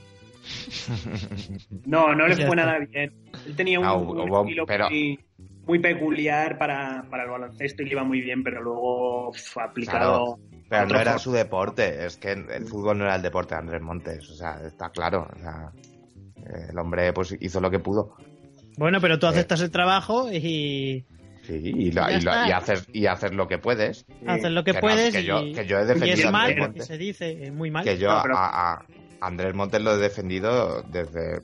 (laughs) No, no le fue nada bien. Él tenía un, Ah, un hubo- estilo pero- muy, muy peculiar para, para el baloncesto y le iba muy bien, pero luego uf, aplicado. Pero no era su deporte, es que el fútbol no era el deporte de Andrés Montes, o sea, está claro, o sea, eh, el hombre pues hizo lo que pudo. Bueno, pero tú Eh. aceptas el trabajo y Sí, y, lo- y, lo- y haces, y haces lo que puedes. haces lo que, que no, puedes que y, yo- que yo he y defendido es a mal, que se dice, es muy mal. Que yo No, pero- a, a Andrés Montes lo he defendido desde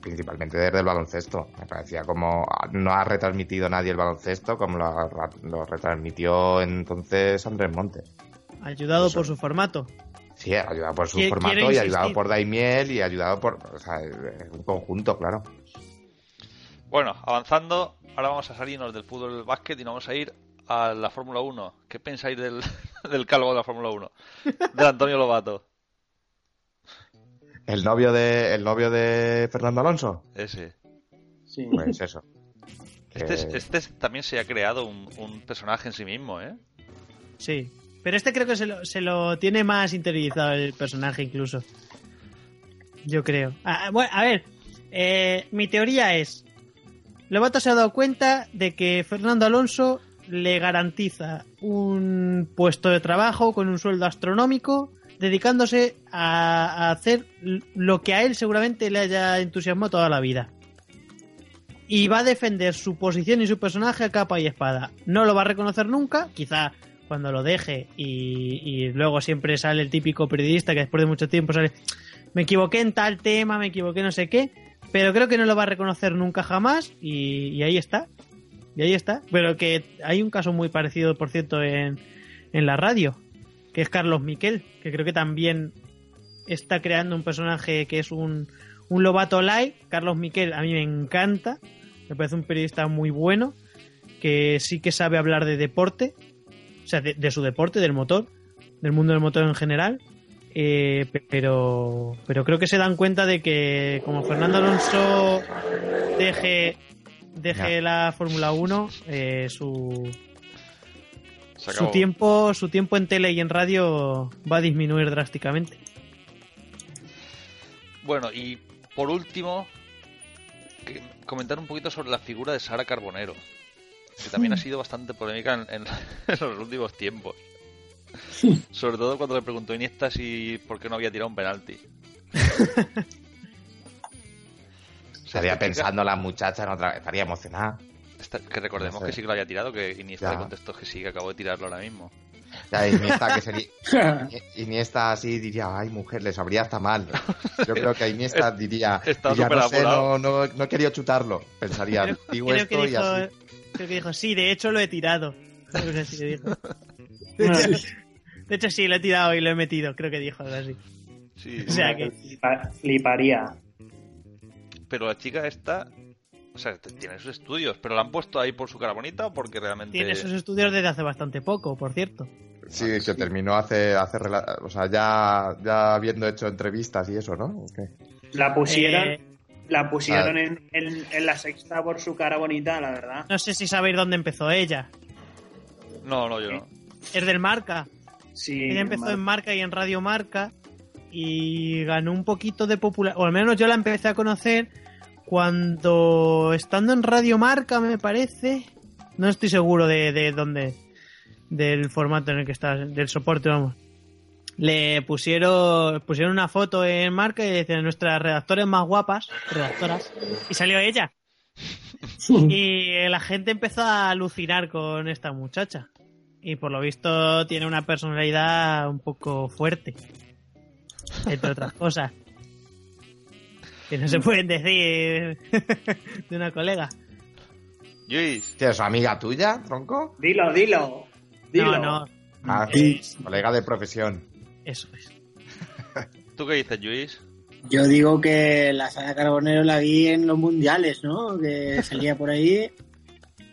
principalmente desde el baloncesto. Me parecía como no ha retransmitido nadie el baloncesto como lo, ha- lo retransmitió entonces Andrés Montes. Ayudado Eso. por su formato. Sí, ayudado por su formato y ayudado por Daimiel y ayudado por o sea, es un conjunto, claro. Bueno, avanzando, ahora vamos a salirnos del fútbol y del básquet y nos vamos a ir a la Fórmula 1. ¿Qué pensáis del, (laughs) del calvo de la Fórmula 1? De Antonio Lobato. El novio de el novio de Fernando Alonso, Ese. Sí. pues eso. (laughs) Este, es- Que- este es- también se ha creado un, un personaje en sí mismo, ¿eh? Sí. Pero este creo que se lo, se lo tiene más interiorizado el personaje incluso. Yo creo. Ah, bueno, a ver, eh, mi teoría es, Lobato se ha dado cuenta de que Fernando Alonso le garantiza un puesto de trabajo con un sueldo astronómico, dedicándose a, hacer lo que a él seguramente le haya entusiasmado toda la vida. Y va a defender su posición y su personaje a capa y espada. No lo va a reconocer nunca, quizá cuando lo deje y, y luego siempre sale el típico periodista que después de mucho tiempo sale me equivoqué en tal tema, me equivoqué no sé qué, pero creo que no lo va a reconocer nunca jamás y, y ahí está. Y ahí está. Pero que hay un caso muy parecido, por cierto, en, en la radio, que es Carlos Miquel, que creo que también está creando un personaje que es un, un Lobato Light. Carlos Miquel a mí me encanta, me parece un periodista muy bueno, que sí que sabe hablar de deporte, o sea, de, de su deporte, del motor, del mundo del motor en general. Eh, pe- pero, pero creo que se dan cuenta de que como Fernando Alonso deje, deje la Fórmula 1, eh, su, su tiempo, su tiempo en tele y en radio va a disminuir drásticamente. Bueno, y por último, que- comentar un poquito sobre la figura de Sara Carbonero, que también ha sido bastante polémica en, en- (laughs) en los últimos tiempos. Sobre todo cuando le preguntó a Iniesta si por qué no había tirado un penalti. (laughs) Estaría pensando la muchacha en otra estaría emocionada. Esta- que recordemos No sé. que sí que lo había tirado, que Iniesta le contestó que sí, que acabo de tirarlo ahora mismo. Ya, Iniesta, que sería, (laughs) Iniesta así diría, ay mujer, le sabría hasta mal. (laughs) Yo creo que Iniesta diría, diría, no sé, no, no, no he querido chutarlo. Pensaría, Creo, digo creo que esto y dijo, así. creo que dijo, sí, de hecho lo he tirado. Creo que sí que dijo. (laughs) De hecho, de hecho, sí, lo he tirado y lo he metido. Creo que dijo algo así. Sí, O sea que- Flipa- Fliparía. pero la chica esta, o sea, tiene sus estudios, pero la han puesto ahí por su cara bonita o porque realmente... Tiene sus estudios desde hace bastante poco, por cierto. Sí, que terminó hace, hace o sea, ya, ya habiendo hecho entrevistas y eso, ¿no? ¿O qué? La pusieron, Eh, la pusieron Ah. en, en- en la sexta por su cara bonita, la verdad. no sé si sabéis dónde empezó ella. No, no, yo no. Es del Marca. Sí, Ella empezó en Marca y en Radio Marca y ganó un poquito de popularidad, o al menos yo la empecé a conocer cuando estando en Radio Marca, me parece, no estoy seguro de, de dónde, del formato en el que está, del soporte, vamos. Le pusieron, pusieron una foto en Marca y decían nuestras redactores más guapas, redactoras, y salió ella. (laughs) Y la gente empezó a alucinar con esta muchacha. Y por lo visto tiene una personalidad un poco fuerte. Entre otras cosas. Que no se pueden decir (laughs) de una colega. Luis, ¿Qué es amiga tuya, tronco? Dilo, dilo. Dilo. No, no. Ah, Es- colega de profesión. Eso es. (laughs) ¿tú qué dices, Luis? Yo digo que la Sara Carbonero la vi en los mundiales, ¿no? Que salía por ahí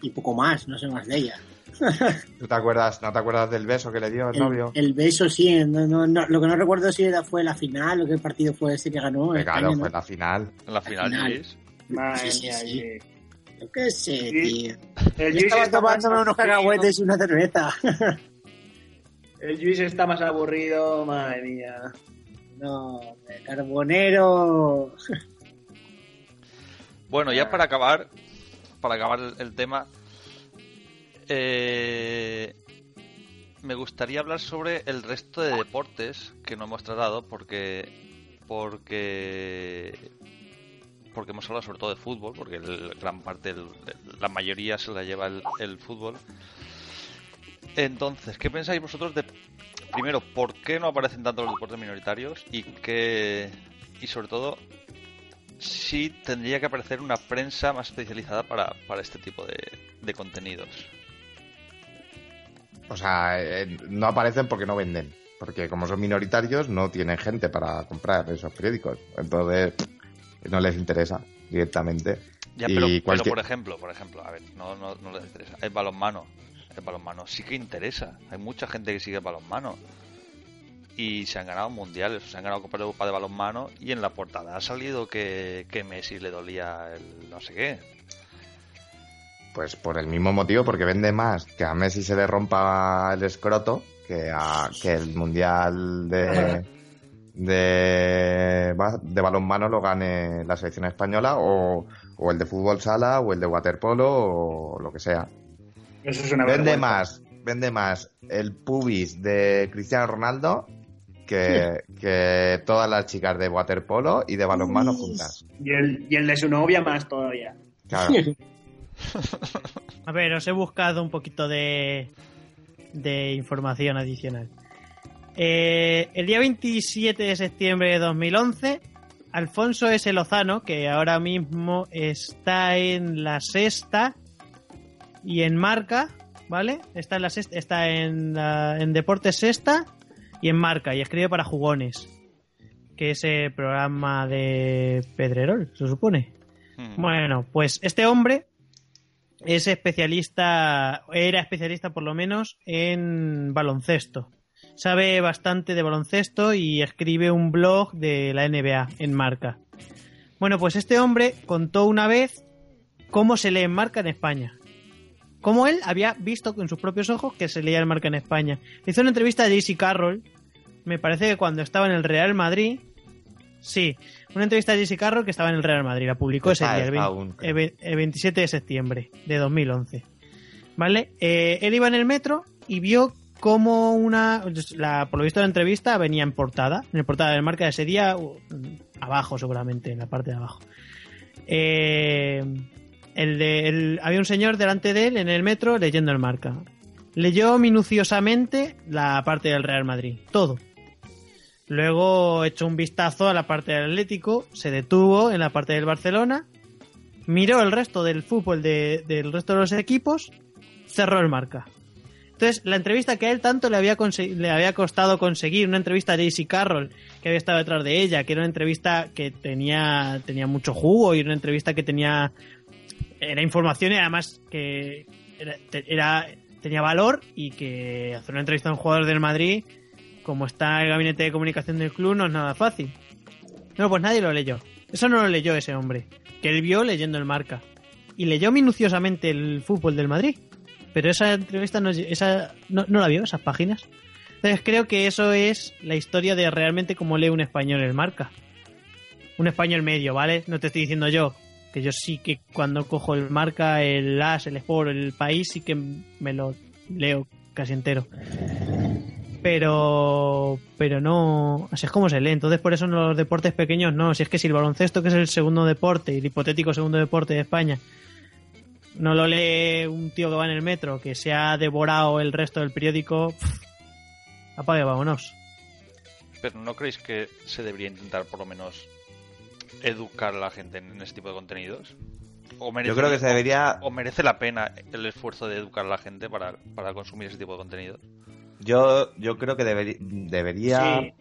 y poco más, no sé más de ella. (laughs) ¿Tú te acuerdas, no te acuerdas del beso que le dio el, El, novio? el beso sí, no, no, no, lo que no recuerdo si era, fue la final o qué partido fue ese que ganó. España, claro, ¿no? fue la final. En la final, final. Luis. Madre Sí, sí, mía, sí. sí. Yo qué sé, Sí. tío. El Yo Luis estaba tomándome unos cacahuetes y una cerveza. (laughs) El Luis está más aburrido, madre mía. No, hombre, Carbonero. (laughs) Bueno, ya para acabar, para acabar el, el tema, eh, me gustaría hablar sobre el resto de deportes que no hemos tratado porque porque porque hemos hablado sobre todo de fútbol, porque el- gran parte, la mayoría se la lleva el, el fútbol. Entonces, ¿qué pensáis vosotros de primero por qué no aparecen tanto los deportes minoritarios y qué y sobre todo sí tendría que aparecer una prensa más especializada para, para este tipo de contenidos. O sea, eh, no aparecen porque no venden. Porque como son minoritarios, no tienen gente para comprar esos periódicos. Entonces, no les interesa directamente. Ya, Y pero, pero por ejemplo, por ejemplo, a ver, no, no, no les interesa. El balonmano. El balonmano sí que interesa. Hay mucha gente que sigue el balonmano. Y se han ganado mundiales, se han ganado Copa de Europa de balonmano. Y en la portada ha salido que, que Messi le dolía el no sé qué. Pues por el mismo motivo, porque vende más que a Messi se le rompa el escroto que, a, que el mundial de, de, de balonmano lo gane la selección española o, o el de fútbol sala o el de waterpolo o lo que sea. Eso es una Vende vergüenza. más, vende más el pubis de Cristiano Ronaldo que, que todas las chicas de waterpolo y de balonmano juntas. Y el, y el de su novia más todavía. Claro. (laughs) A ver, os he buscado un poquito de, de información adicional. Eh, el día 27 de septiembre de 2011, Alfonso S. Lozano, que ahora mismo está en la sexta y en marca, ¿vale? Está en la sexta, está en, la- en Deportes Sexta y en marca y escribe para Jugones, que es el programa de Pedrerol, se supone. Hmm. Bueno, pues este hombre es especialista, era especialista por lo menos en baloncesto. Sabe bastante de baloncesto y escribe un blog de la NBA en marca. Bueno, pues este hombre contó una vez cómo se lee en marca en España. Cómo él había visto con sus propios ojos que se leía en marca en España. Hizo una entrevista a JC Carroll, me parece que cuando estaba en el Real Madrid. Sí, una entrevista a JC Carroll que estaba en el Real Madrid, la publicó ese día, el, está 20 aún, el el 27 de septiembre de 2011. ¿Vale? Eh, él iba en el metro y vio como una. La, por lo visto, la entrevista venía en portada. En la portada del marca de ese día, abajo, seguramente, en la parte de abajo. Eh, el de, el- había un señor delante de él en el metro leyendo el marca. Leyó minuciosamente la parte del Real Madrid, todo. Luego echó un vistazo a la parte del Atlético, se detuvo en la parte del Barcelona, miró el resto del fútbol de- del resto de los equipos, cerró el marca. Entonces, la entrevista que a él tanto le había, le había costado conseguir, una entrevista a Daisy Carroll, que había estado detrás de ella, que era una entrevista que tenía, tenía mucho jugo y una entrevista que tenía era información y además que era, era- tenía valor y que hacer una entrevista a un jugador del Madrid, como está el gabinete de comunicación del club, no es nada fácil. No, pues nadie lo leyó. Eso no lo leyó ese hombre, que él vio leyendo el marca. Y leyó minuciosamente el fútbol del Madrid. Pero esa entrevista no, esa, no, no la vio, esas páginas. Entonces creo que eso es la historia de realmente cómo lee un español el marca. Un español medio, ¿vale? No te estoy diciendo yo, que yo sí que cuando cojo el marca, el as, el sport, el país, sí que me lo leo casi entero. Pero, pero no, así es como se lee. Entonces por eso en los deportes pequeños no. Si es que si el baloncesto, que es el segundo deporte, el hipotético segundo deporte de España, no lo lee un tío que va en el metro, que se ha devorado el resto del periódico, pff, apague, vámonos. Pero ¿no creéis que se debería intentar por lo menos educar a la gente en este tipo de contenidos? ¿O merece, Yo creo que se debería. o merece la pena el esfuerzo de educar a la gente para, para consumir ese tipo de contenidos? Yo, yo creo que debería. Sí.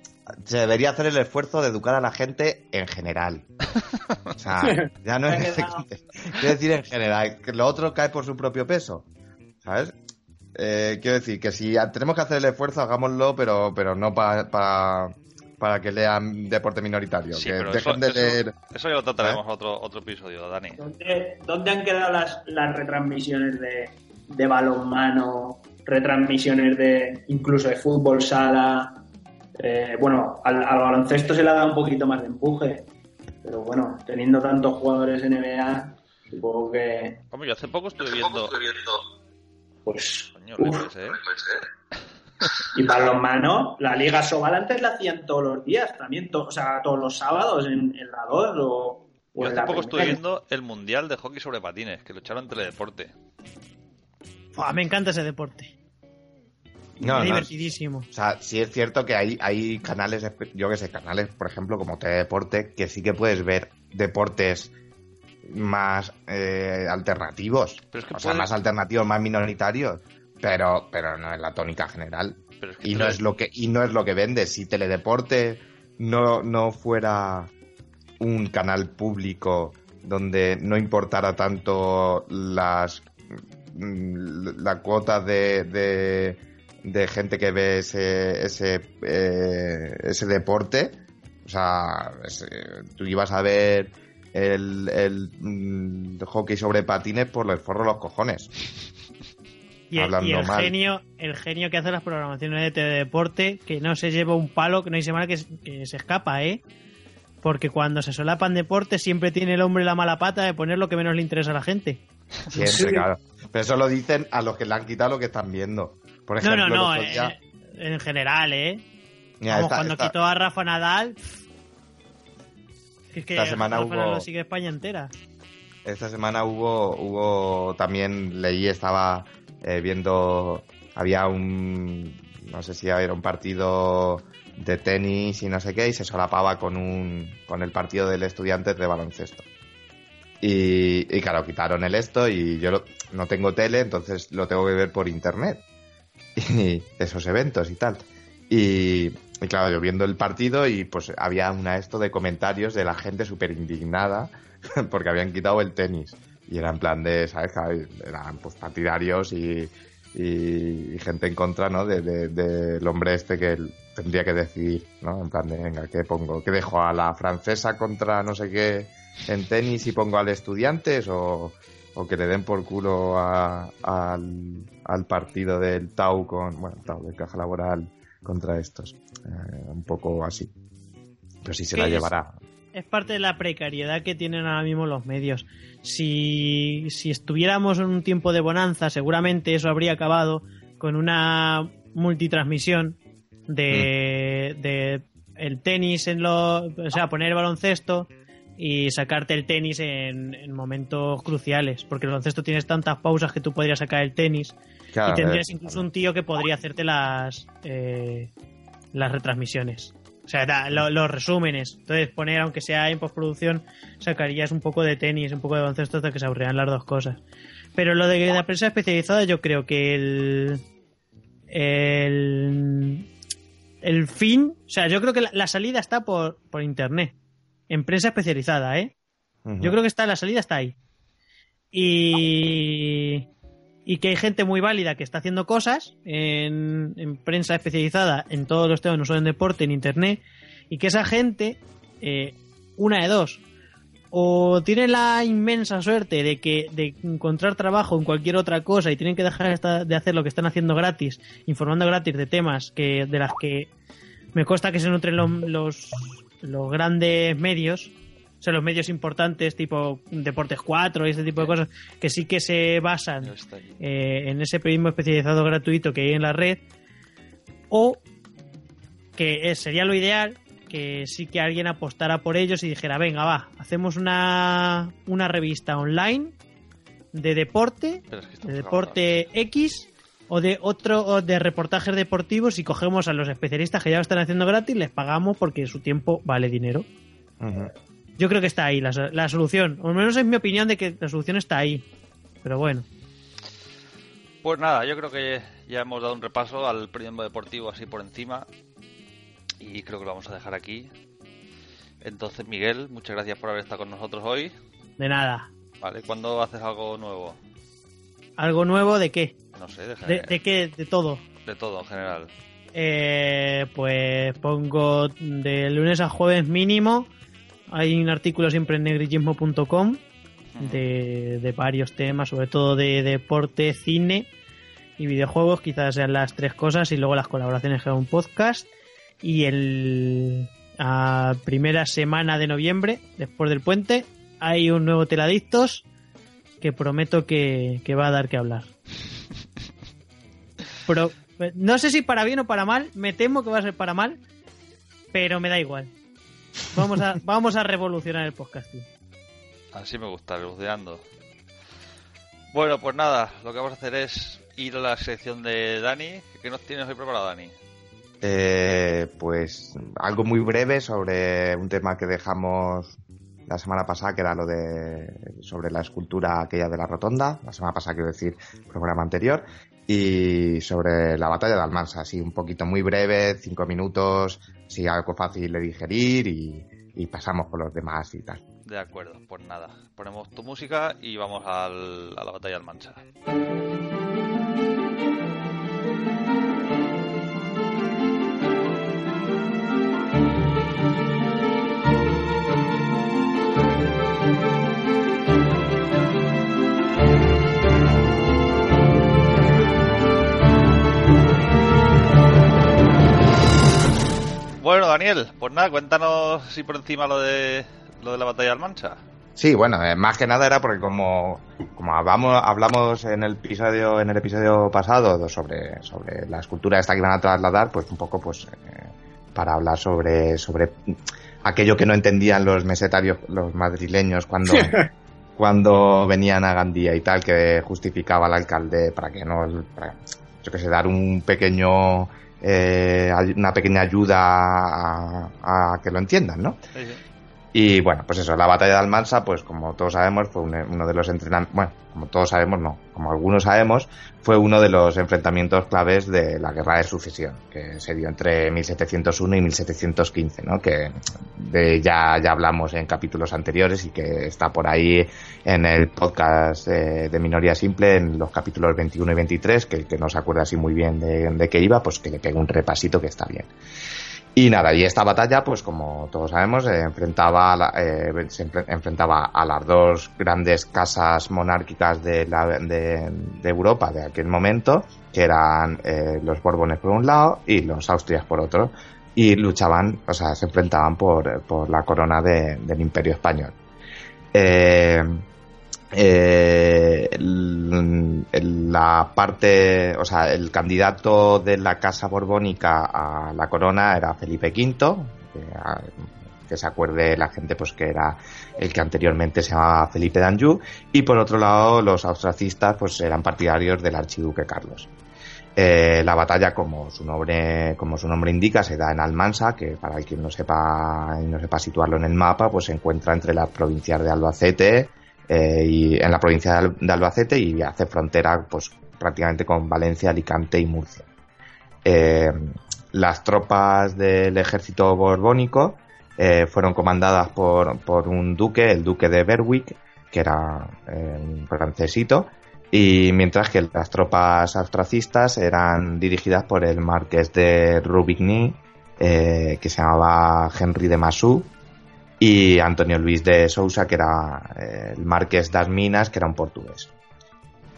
Se debería hacer el esfuerzo de educar a la gente en general. O sea, ya no (laughs) es. (laughs) Quiero decir en general, que lo otro cae por su propio peso. ¿Sabes? Eh, quiero decir que si tenemos que hacer el esfuerzo, hagámoslo, pero, pero no pa- pa- para que lean deporte minoritario. Sí, que pero dejen eso, de leer. eso ya lo trataremos a otro, otro episodio, Dani. ¿Dónde, dónde han quedado las, las retransmisiones de, de balonmano? Retransmisiones de incluso de fútbol sala. Eh, bueno, al, al baloncesto se le ha dado un poquito más de empuje. Pero bueno, teniendo tantos jugadores NBA, supongo que. Hombre, yo hace poco estuve viendo... Pues. Coño, uf. lejos, ¿eh? (laughs) Y balonmano, la Liga Sobal antes la hacían todos los días, también, to- o sea, todos los sábados en, en la 2 o, Yo hace poco estuve viendo el Mundial de Hockey sobre Patines, que lo echaron en Teledeporte. Fua, me encanta ese deporte. No, es no, divertidísimo. O sea, sí es cierto que hay, hay canales, yo que sé, canales, por ejemplo, como Teledeporte, que sí que puedes ver deportes más eh, alternativos. Pero es que o sea, más alternativos, más minoritarios. Pero, pero no es la tónica general. Pero es que Y no es lo que, y no es lo que vende. Si Teledeporte no, no fuera un canal público donde no importara tanto las mm, la cuota de, de, de gente que ve ese ese, eh, ese deporte o sea ese- tú ibas a ver el, el mm, hockey sobre patines por el forro de los cojones Y el, hablando y el mal. genio, el genio que hace las programaciones de teledeporte, que no se lleva un palo, que no hay semana que, se- que se escapa, ¿eh? Porque cuando se solapan deportes siempre tiene el hombre la mala pata de poner lo que menos le interesa a la gente. Siempre, claro. Pero eso lo dicen a los que le han quitado lo que están viendo. Por No, ejemplo, no, no, día- eh, en general, ¿eh? Mira, Vamos, esta- cuando esta- quitó a Rafa Nadal... Es que Esta semana Rafa hubo- Nadal lo sigue España entera. Esta semana hubo, hubo también leí, estaba eh, viendo, había un, no sé si era un partido de tenis y no sé qué, y se solapaba con un, con el partido del estudiante de baloncesto. Y, y claro, quitaron el esto y yo lo- no tengo tele, entonces lo tengo que ver por internet. Y (laughs) esos eventos y tal. Y, y claro, yo viendo el partido y pues había una esto de comentarios de la gente súper indignada (laughs) porque habían quitado el tenis. Y era en plan de, ¿sabes? Eran pues partidarios y, y, gente en contra, ¿no? De, de- del hombre este que tendría que decidir, ¿no? En plan de, venga, ¿qué pongo? ¿Qué dejo a la francesa contra no sé qué en tenis y pongo al estudiantes o, o que le den por culo a- al, al partido del Tau con, bueno, Tau, de Caja Laboral contra estos? Eh, un poco así. Pero sí se ¿Qué la es? llevará. es parte de la precariedad que tienen ahora mismo los medios. Si, si estuviéramos en un tiempo de bonanza, seguramente eso habría acabado con una multitransmisión de, de el tenis en lo, o sea, poner el baloncesto y sacarte el tenis en, en momentos cruciales, porque el baloncesto tienes tantas pausas que tú podrías sacar el tenis Claro, y tendrías eh, incluso un tío que podría hacerte las eh, las retransmisiones. O sea, da- lo- los resúmenes. Entonces, poner, aunque sea en postproducción, sacarías un poco de tenis, un poco de baloncesto hasta que se aburrieran las dos cosas. Pero lo de la prensa especializada, yo creo que el. El. El fin. O sea, yo creo que la, la salida está por, por internet. En prensa especializada, ¿eh? Yo creo que está la salida está ahí. Y, y que hay gente muy válida que está haciendo cosas en, en prensa especializada en todos los temas, no solo en deporte, en internet, y que esa gente, eh, una de dos, o tiene la inmensa suerte de que de encontrar trabajo en cualquier otra cosa y tienen que dejar esta- de hacer lo que están haciendo gratis, informando gratis de temas que de las que me consta que se nutren los, los, los grandes medios, o sea, los medios importantes tipo Deportes 4 y ese tipo de cosas, que sí que se basan eh, en ese periodismo especializado gratuito que hay en la red, o que sería lo ideal que sí que alguien apostara por ellos y dijera, venga, va, hacemos una, una revista online de deporte, Pero es que de deporte X o de otro o de reportajes deportivos y cogemos a los especialistas que ya lo están haciendo gratis, les pagamos porque su tiempo vale dinero. Yo creo que está ahí la, la solución, o al menos es mi opinión de que la solución está ahí. Pero bueno, Pues nada, yo creo que ya hemos dado un repaso al periodismo deportivo así por encima y creo que lo vamos a dejar aquí. Entonces, Miguel, muchas gracias por haber estado con nosotros hoy. de nada. ¿Vale? ¿Cuándo haces algo nuevo? ¿Algo nuevo de qué? No sé, de, ¿De, de qué? De todo. de todo en general. Eh, pues pongo de lunes a jueves mínimo. Hay un artículo siempre en negrillismo.com de, de varios temas, sobre todo de deporte, cine y videojuegos, quizás sean las tres cosas, y luego las colaboraciones que hago un podcast. Y el a primera semana de noviembre, después del puente, hay un nuevo Teladictos que prometo que, que va a dar que hablar. Pero no sé si para bien o para mal, me temo que va a ser para mal, pero me da igual. Vamos a, (laughs) vamos a revolucionar el podcasting. Así me gusta, rebuceando. Bueno, pues nada, lo que vamos a hacer es ir a la sección de Dani. ¿Qué nos tienes hoy preparado, Dani? Eh, pues algo muy breve sobre un tema que dejamos la semana pasada, que era lo de sobre la escultura aquella de la rotonda. La semana pasada, quiero decir, programa anterior. Y sobre la batalla de Almansa, así un poquito muy breve, cinco minutos, sí, algo fácil de digerir y, y pasamos por los demás y tal. De acuerdo, pues nada, ponemos tu música y vamos al- a la batalla del Mancha. Bueno, Daniel, pues nada, cuéntanos si por encima lo de lo de la batalla del Mancha. Sí, bueno, eh, más que nada era porque como, como hablamos, hablamos en el episodio, en el episodio pasado sobre, sobre la escultura esta que iban a trasladar, pues un poco pues eh, para hablar sobre, sobre aquello que no entendían los mesetarios, los madrileños cuando, (laughs) cuando venían a Gandía y tal, que justificaba al alcalde para que no, para, yo que sé, dar un pequeño, eh, una pequeña ayuda a que lo entiendan, ¿no? Y bueno, pues eso, la batalla de Almansa, pues como todos sabemos, fue un- uno de los entrenamientos, bueno, como todos sabemos, no, como algunos sabemos, fue uno de los enfrentamientos claves de la guerra de sucesión, que se dio entre 1701 y 1715, ¿no? Que de, ya, ya hablamos en capítulos anteriores y que está por ahí en el podcast eh, de Minoría Simple, en los capítulos 21 y 23, que que no se acuerda así muy bien de, de qué iba, pues que le pegue un repasito que está bien. Y nada, y esta batalla, pues como todos sabemos, eh, enfrentaba a la- eh, se enfre- enfrentaba a las dos grandes casas monárquicas de, la- de, Europa de aquel momento, que eran eh, los Borbones por un lado y los Austrias por otro, y luchaban, o sea, se enfrentaban por, por la corona de- del Imperio Español. Eh, eh, la parte, o sea, el candidato de la Casa Borbónica a la corona era Felipe V, que, ah, que se acuerde la gente pues que era el que anteriormente se llamaba Felipe d'Anjou y por otro lado los austracistas pues eran partidarios del archiduque Carlos. Eh, la batalla, como su nombre, como su nombre indica, se da en Almansa, que para el quien no sepa, no sepa situarlo en el mapa, pues se encuentra entre las provincias de Albacete eh, y en la provincia de, Al- de Albacete y hace frontera, pues prácticamente con Valencia, Alicante y Murcia. Eh, las tropas del ejército borbónico eh, fueron comandadas por, por un duque, el duque de Berwick, que era un francesito, y mientras que las tropas austracistas eran dirigidas por el marqués de Rubigny, que se llamaba Henry de Massou, y Antonio Luis de Sousa, que era eh, el marqués das Minas, que era un portugués.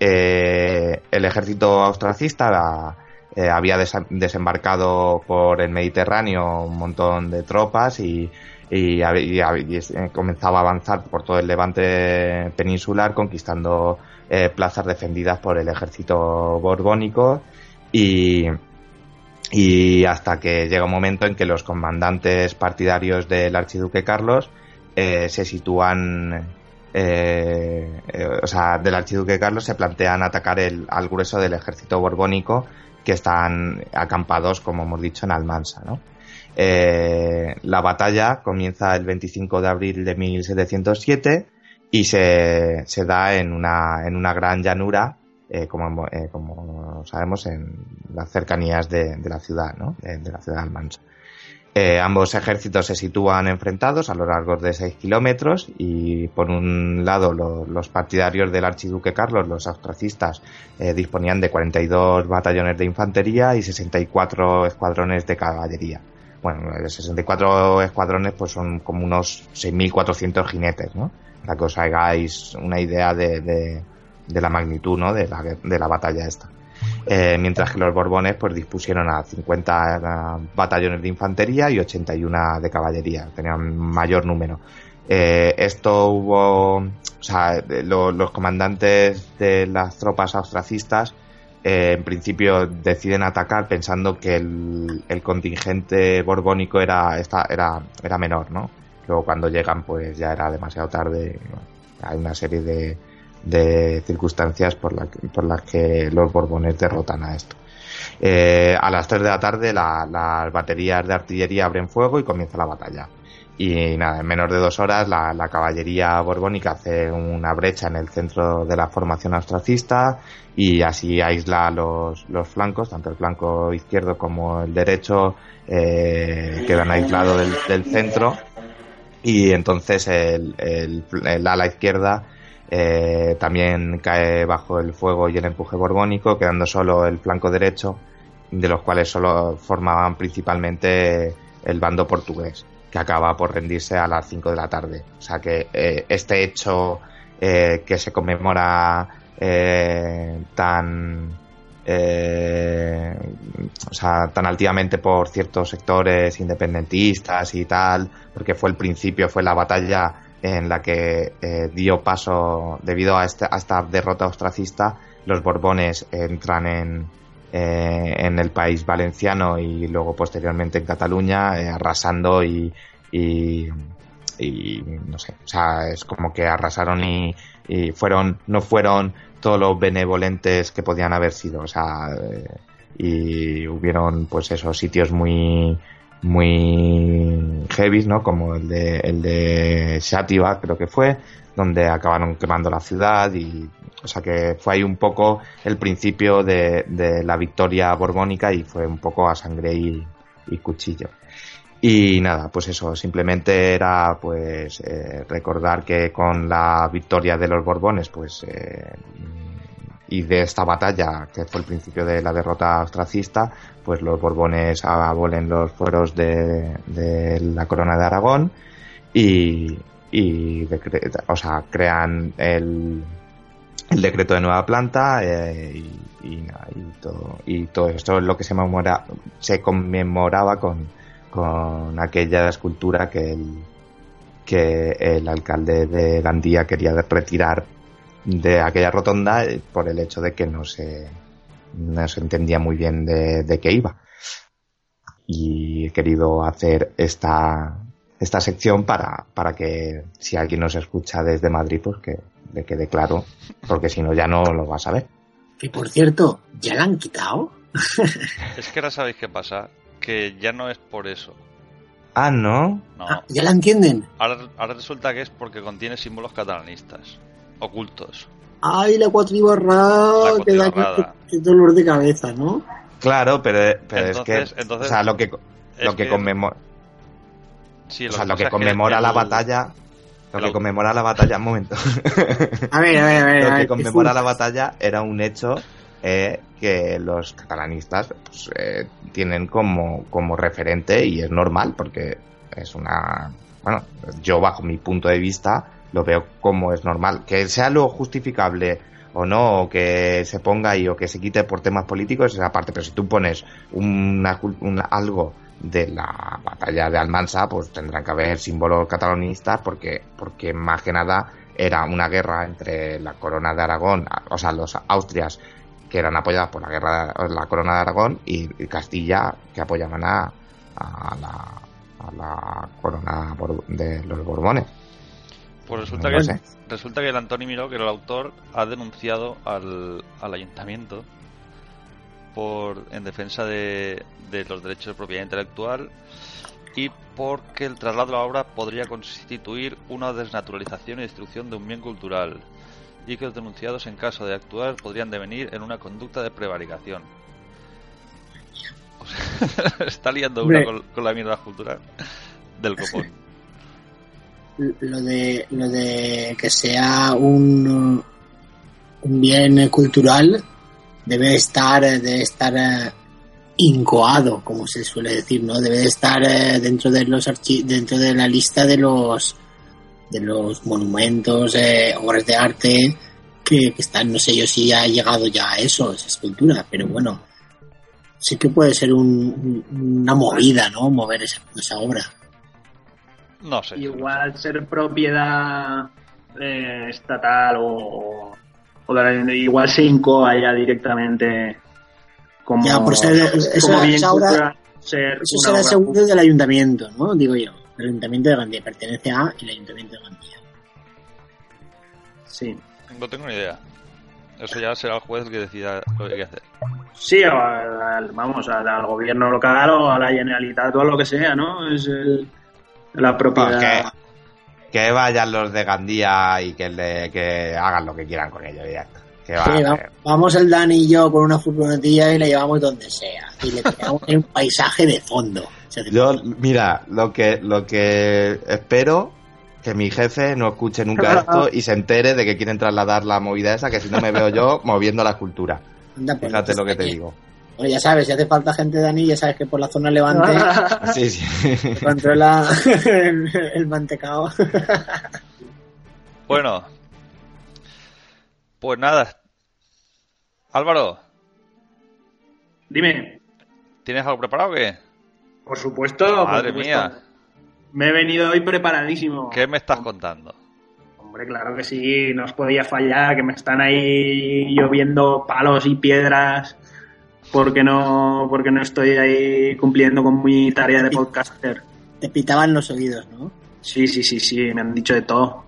Eh, el ejército austracista eh, había desembarcado por el Mediterráneo un montón de tropas y, comenzaba a avanzar por todo el levante peninsular conquistando plazas defendidas por el ejército borbónico y, y hasta que llega un momento en que los comandantes partidarios del archiduque Carlos eh, se sitúan eh, eh, o sea del archiduque Carlos se plantean atacar el, al grueso del ejército borbónico que están acampados como hemos dicho en Almansa ¿no? Eh, la batalla comienza el 25 de abril de 1707 y se, se da en una, en una gran llanura, eh, como, eh, como sabemos, en las cercanías de, de la ciudad, ¿no? de, de la ciudad Almansa. Eh, ambos ejércitos se sitúan enfrentados a lo largo de 6 kilómetros y por un lado lo- los partidarios del archiduque Carlos, los austracistas, eh, disponían de 42 batallones de infantería y 64 escuadrones de caballería. Bueno, de 64 escuadrones pues son como unos 6.400 jinetes, ¿no? Para que os hagáis una idea de, de- de la magnitud, ¿no? De la, de la batalla esta. Eh, mientras que los Borbones pues dispusieron a 50 batallones de infantería y 81 de caballería, tenían mayor número. Eh, esto hubo, o sea, los comandantes de las tropas austracistas eh, en principio deciden atacar pensando que el, el contingente borbónico era, esta- era, era menor, ¿no? Luego cuando llegan pues ya era demasiado tarde, hay una serie de, de circunstancias por, la, por las que los borbones derrotan a esto. Eh, a las 3 de la tarde la- las baterías de artillería abren fuego y comienza la batalla. Y nada, en menos de dos horas la, caballería borbónica hace una brecha en el centro de la formación austracista y así aísla los, los flancos, tanto el flanco izquierdo como el derecho eh, quedan aislados del, centro y entonces el, el ala izquierda eh, también cae bajo el fuego y el empuje borbónico, quedando solo el flanco derecho, de los cuales solo formaban principalmente el bando portugués, que acaba por rendirse a las 5 de la tarde. O sea que eh, este hecho eh, que se conmemora tan eh, o sea, tan altivamente por ciertos sectores independentistas y tal, porque fue el principio, fue la batalla en la que eh, dio paso, debido a, este- a esta derrota ostracista, los Borbones entran en, eh, en el país valenciano y luego posteriormente en Cataluña, eh, arrasando y, y, y no sé, o sea, es como que arrasaron y, y fueron, no fueron todos los benevolentes que podían haber sido, o sea, y hubieron pues esos sitios muy muy heavy, ¿no? Como el de el de Shativa, creo que fue, donde acabaron quemando la ciudad y o sea que fue ahí un poco el principio de, de la victoria borbónica y fue un poco a sangre y, y cuchillo. Y nada, pues eso, simplemente era pues eh, recordar que con la victoria de los Borbones, pues eh, y de esta batalla, que fue el principio de la derrota austracista, pues los Borbones abolen los fueros de, de la corona de Aragón y, o sea, crean el, decreto de nueva planta eh, y todo esto es lo que se, memora- se conmemoraba con, con aquella escultura que el, que el alcalde de Gandía quería retirar de aquella rotonda eh, por el hecho de que no se, no se entendía muy bien de, de qué iba. Y he querido hacer esta, esta sección para, para que si alguien nos escucha desde Madrid, pues que le quede claro, porque si no ya no lo vas a ver. Que por cierto, ¿ya la han quitado? (laughs) Es que ahora sabéis qué pasa, que ya no es por eso. Ah, ¿no? No. Ah, ¿Ya la entienden? Ahora, ahora resulta que es porque contiene símbolos catalanistas, ocultos. Ay, la cuatribarrada, La que da qué dolor de cabeza, ¿no? Claro, pero, pero Entonces- es que, entonces- o sea, lo que, lo que, conmemora, Sí, o sea, lo que conmemora la el- batalla, lo el que conmemora la batalla, un momento. A ver, a ver, a ver. lo que conmemora la batalla era un hecho eh, que los catalanistas pues, eh, tienen como, como referente y es normal porque es una bueno yo bajo mi punto de vista lo veo como es normal que sea lo justificable o no o que se ponga ahí o que se quite por temas políticos esa parte pero si tú pones una, una- algo de la batalla de Almansa pues tendrán que haber símbolos catalanistas porque porque más que nada era una guerra entre la corona de Aragón, o sea, los Austrias que eran apoyadas por la guerra la corona de Aragón y, Castilla que apoyaban a, a la, corona de los Borbones. Pues resulta No que, resulta que el Antoni Miró, que era el autor, ha denunciado al, al ayuntamiento por en defensa de, de los derechos de propiedad intelectual y porque el traslado de la obra podría constituir una desnaturalización y destrucción de un bien cultural y que los denunciados en caso de actuar podrían devenir en una conducta de prevaricación. O (laughs) sea, está liando una con, con la mierda cultural del copón. Lo de lo de que sea un un bien cultural debe de estar debe estar eh, incoado como se suele decir no debe de estar eh, dentro de los archi- dentro de la lista de los de los monumentos eh, obras de arte que, están no sé yo si ha llegado ya a eso esa escultura pero bueno sí que puede ser un- una movida no mover esa, esa obra No sé. Igual ser propiedad eh, estatal o, o de la- igual se incoa ya directamente como, Ya, por ser- eso- como bien esa obra- cultural, ser Eso será obra seguro del ayuntamiento, ¿no? Digo yo. El ayuntamiento de Gandía pertenece a el ayuntamiento de Gandía. Sí, No tengo ni idea. Eso ya será el juez el que decida lo que hay que hacer. sí o al- vamos, al, al gobierno local o a la Generalitat o a lo que sea, ¿no? Es el- la propiedad. Pues Que vayan los de Gandía y que, le, que hagan lo que quieran con ellos ya. Que va, Sí, va- vamos el Dani y yo con una furgonetilla y la llevamos donde sea. Y le creamos un (laughs) paisaje de fondo. Yo, mira, lo que, lo que espero que mi jefe no escuche nunca esto y se entere de que quieren trasladar la movida esa, que si no me veo yo (laughs) moviendo la escultura. Pues, Fíjate lo que te digo. Oye, ya sabes, si hace falta gente Dani, ya sabes que por la zona levante (laughs) Sí, sí. controla (laughs) el, el mantecao. Bueno. Pues nada. Álvaro, Dime, ¿tienes algo preparado o qué? por supuesto. por Madre supuesto. mía. Me he venido hoy preparadísimo. ¿Qué me estás contando? Hombre, claro que sí, no os podía fallar, que me están ahí lloviendo palos y piedras porque no, porque no estoy ahí cumpliendo con mi tarea de podcaster. Te pitaban los oídos, ¿no? Sí, sí, sí, sí, me han dicho de todo.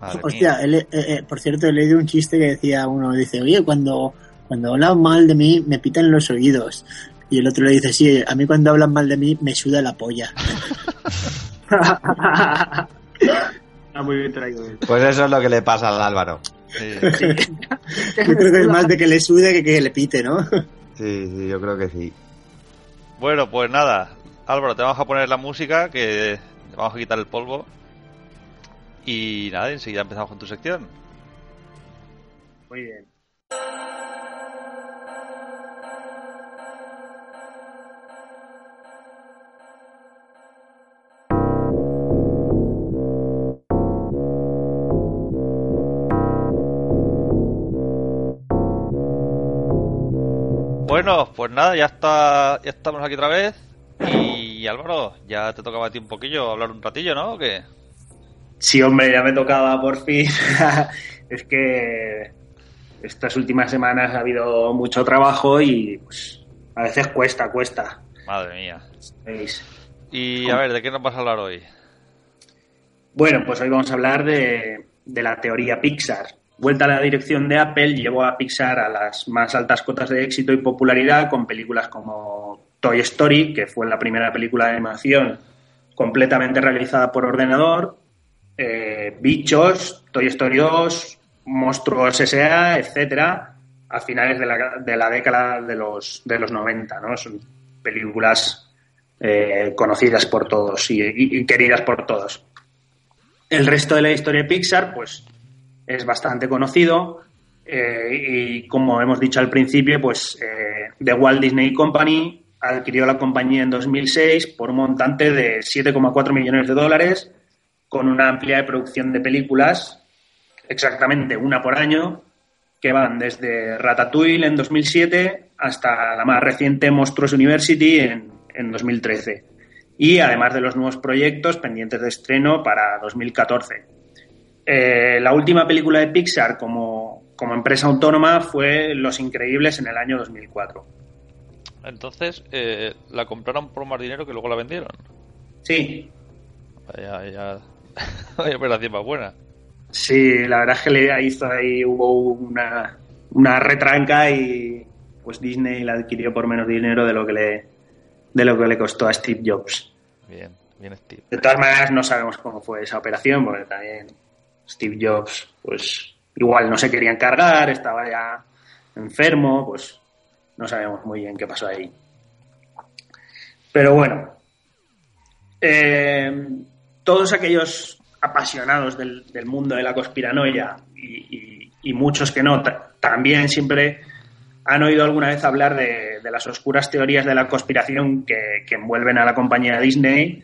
Madre Hostia, él, eh, eh, por cierto, he leído un chiste que decía uno, dice, oye, cuando, cuando hablan mal de mí me pitan los oídos. Y el otro le dice, sí, a mí cuando hablan mal de mí me suda la polla. Está muy bien traído. Pues eso es lo que le pasa al Álvaro. Sí. (laughs) Yo creo que es más de que le sude que que le pite, ¿no? Sí, sí, yo creo que sí. Bueno, pues nada. Álvaro, te vamos a poner la música, que te vamos a quitar el polvo. Y nada, enseguida empezamos con tu sección. Muy bien. Bueno, pues nada, ya está, ya estamos aquí otra vez. Y Álvaro, ya te tocaba a ti un poquillo hablar un ratillo, ¿no? ¿O qué? Sí, hombre, ya me tocaba por fin. (laughs) es que estas últimas semanas ha habido mucho trabajo y pues a veces cuesta, cuesta. Madre mía. ¿veis? Y a ver, ¿de qué nos vas a hablar hoy? Bueno, pues hoy vamos a hablar de, de la teoría Pixar. Vuelta a la dirección de Apple, llevó a Pixar a las más altas cotas de éxito y popularidad con películas como Toy Story, que fue la primera película de animación completamente realizada por ordenador, eh, Bichos, Toy Story 2, Monstruos S.A., etcétera, a finales de la, década de los, de los 90, ¿no? Son películas eh, conocidas por todos y- y queridas por todos. El resto de la historia de Pixar, pues, es bastante conocido eh, y como hemos dicho al principio, pues, eh, The Walt Disney Company adquirió la compañía en 2006 por un montante de 7,4 millones de dólares con una amplia producción de películas, exactamente una por año, que van desde Ratatouille en 2007 hasta la más reciente Monstruos University en, en 2013. Y además de los nuevos proyectos pendientes de estreno para 2014. Eh, la última película de Pixar como, como empresa autónoma fue Los Increíbles en el año 2004. Entonces, eh, la compraron por más dinero que luego la vendieron. Sí, Vaya, vaya, (laughs) vaya operación más buena. Sí, la verdad es que le hizo ahí, hubo una, una retranca y pues Disney la adquirió por menos dinero de lo que le, de lo que le costó a Steve Jobs. Bien, bien, Steve. De todas maneras, no sabemos cómo fue esa operación, porque también Steve Jobs, pues igual no se quería encargar, estaba ya enfermo, pues no sabemos muy bien qué pasó ahí. Pero bueno, eh, todos aquellos apasionados del, mundo de la conspiranoia y, muchos que no, ta- también siempre han oído alguna vez hablar de, las oscuras teorías de la conspiración que envuelven a la compañía Disney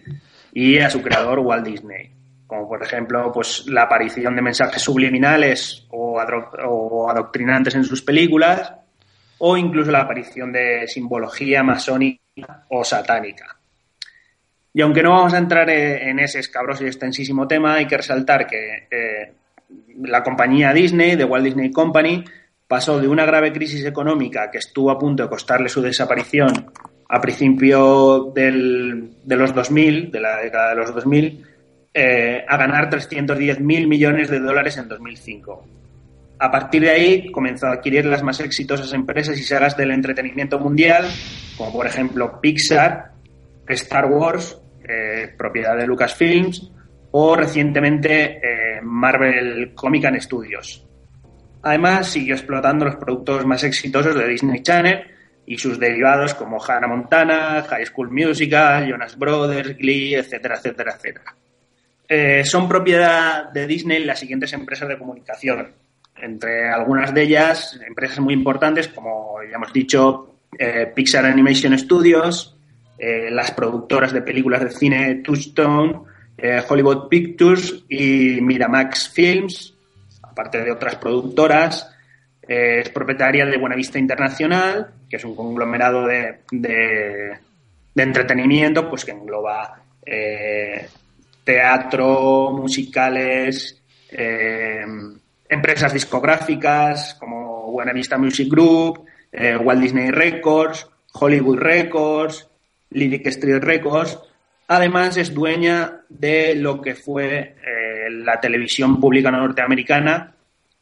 y a su creador Walt Disney. Como por ejemplo, pues la aparición de mensajes subliminales o, adoctrinantes en sus películas, o incluso la aparición de simbología masónica o satánica. Y aunque no vamos a entrar eh, en ese escabroso y extensísimo tema, hay que resaltar que eh, la compañía Disney, de Walt Disney Company, pasó de una grave crisis económica que estuvo a punto de costarle su desaparición a principio del- de los 2000, de la década de los 2000, eh, a ganar 310 mil millones de dólares en 2005. A partir de ahí comenzó a adquirir las más exitosas empresas y sagas del entretenimiento mundial, como por ejemplo Pixar, Star Wars, eh, propiedad de Lucasfilms, o recientemente eh, Marvel Comic and Studios. Además, siguió explotando los productos más exitosos de Disney Channel y sus derivados como Hannah Montana, High School Musical, Jonas Brothers, Glee, etcétera, etcétera, etcétera. Eh, son propiedad de Disney las siguientes empresas de comunicación. Entre algunas de ellas, empresas muy importantes como ya hemos dicho, eh, Pixar Animation Studios, eh, las productoras de películas de cine Touchstone, Hollywood Pictures y Miramax Films, aparte de otras productoras. Es propietaria de Buenavista Internacional, que es un conglomerado de, de- entretenimiento pues, que engloba teatro, musicales, eh, empresas discográficas como Buenavista Music Group, eh, Walt Disney Records, Hollywood Records, Lyric Street Records. Además, es dueña de lo que fue eh, la televisión pública norteamericana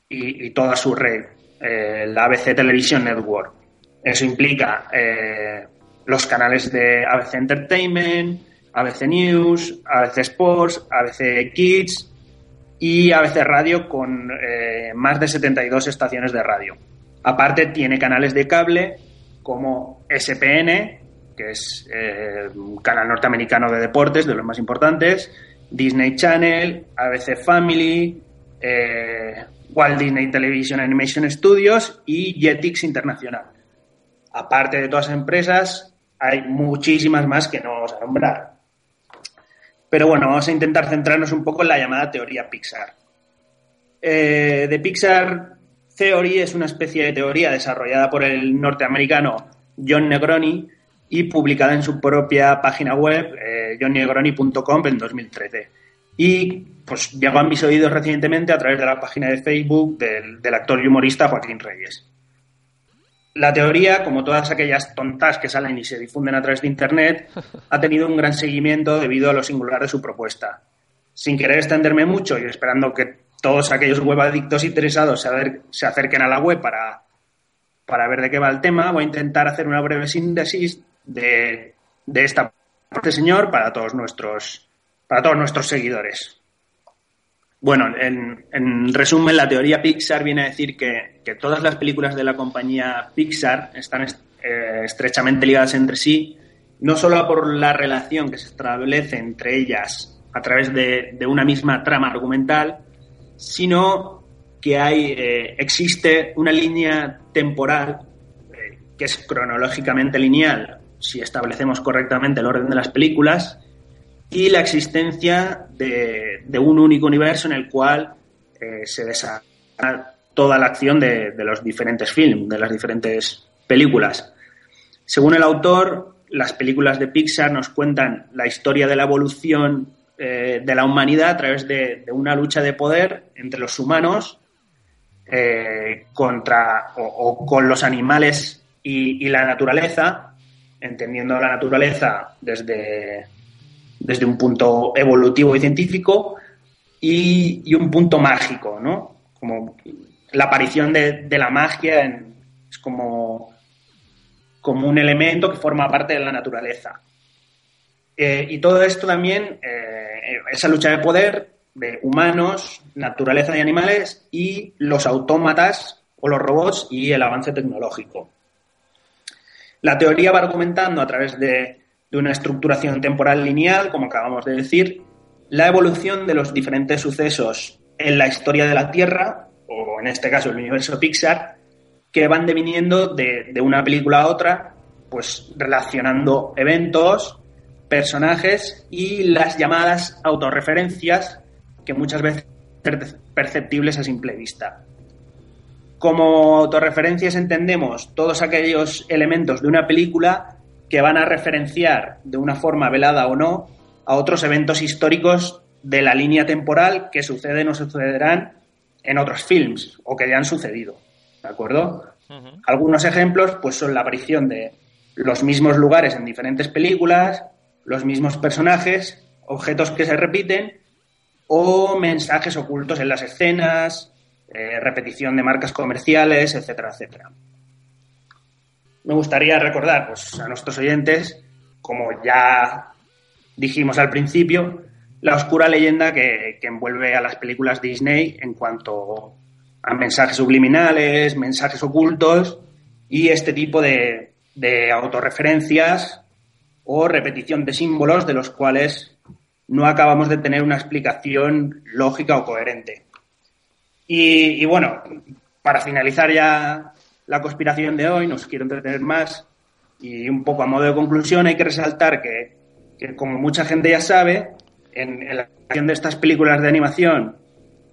y, toda su red, la ABC Television Network. Eso implica los canales de ABC Entertainment, ABC News, ABC Sports, ABC Kids y ABC Radio con eh, más de 72 estaciones de radio. Aparte tiene canales de cable como SPN, que es eh, un canal norteamericano de deportes, de los más importantes, Disney Channel, ABC Family, eh, Walt Disney Television Animation Studios y Jetix Internacional. Aparte de todas las empresas, hay muchísimas más que no vamos a nombrar. Pero bueno, vamos a intentar centrarnos un poco en la llamada teoría Pixar. Eh, The Pixar Theory es una especie de teoría desarrollada por el norteamericano John Negroni y publicada en su propia página web, eh, johnnegroni.com, en 2013. Y pues llegó a mis oídos recientemente a través de la página de Facebook del actor y humorista Joaquín Reyes. La teoría, como todas aquellas tontas que salen y se difunden a través de Internet, (laughs) ha tenido un gran seguimiento debido a lo singular de su propuesta. sin querer extenderme mucho y esperando que todos aquellos web adictos interesados se acerquen a la web para, para ver de qué va el tema, voy a intentar hacer una breve síntesis de, de esta parte, señor, para todos nuestros, para todos nuestros seguidores. Bueno, en, en resumen, la teoría Pixar viene a decir que, que todas las películas de la compañía Pixar están est- eh, estrechamente ligadas entre sí, no solo por la relación que se establece entre ellas a través de, de una misma trama argumental, sino que hay, eh, existe una línea temporal eh, que es cronológicamente lineal, si establecemos correctamente el orden de las películas, y la existencia de, un único universo en el cual eh, se desarrolla toda la acción de, los diferentes films, de las diferentes películas. Según el autor, las películas de Pixar nos cuentan la historia de la evolución eh, de la humanidad a través de, una lucha de poder entre los humanos eh, contra o, con los animales y la naturaleza, entendiendo la naturaleza desde, desde un punto evolutivo y científico y, un punto mágico, ¿no? Como la aparición de, la magia es como, como un elemento que forma parte de la naturaleza. Eh, y todo esto también, eh, esa lucha de poder de humanos, naturaleza y animales y los autómatas o los robots y el avance tecnológico. La teoría va argumentando a través de, de una estructuración temporal lineal, como acabamos de decir, la evolución de los diferentes sucesos en la historia de la Tierra, o en este caso el universo Pixar, que van deviniendo de, de una película a otra, pues relacionando eventos, personajes y las llamadas autorreferencias que muchas veces per- perceptibles a simple vista. Como autorreferencias entendemos todos aquellos elementos de una película que van a referenciar de una forma velada o no a otros eventos históricos de la línea temporal que suceden o sucederán en otros films o que ya han sucedido. ¿De acuerdo? Algunos ejemplos pues son la aparición de los mismos lugares en diferentes películas, los mismos personajes, objetos que se repiten o mensajes ocultos en las escenas, eh, repetición de marcas comerciales, etcétera, etcétera. Me gustaría recordar pues, a nuestros oyentes, como ya dijimos al principio, la oscura leyenda que, envuelve a las películas Disney en cuanto a mensajes subliminales, mensajes ocultos y este tipo de, de autorreferencias o repetición de símbolos de los cuales no acabamos de tener una explicación lógica o coherente. Y bueno, para finalizar ya la conspiración de hoy, nos quiero entretener más y un poco a modo de conclusión hay que resaltar que, que como mucha gente ya sabe, en, la creación de estas películas de animación,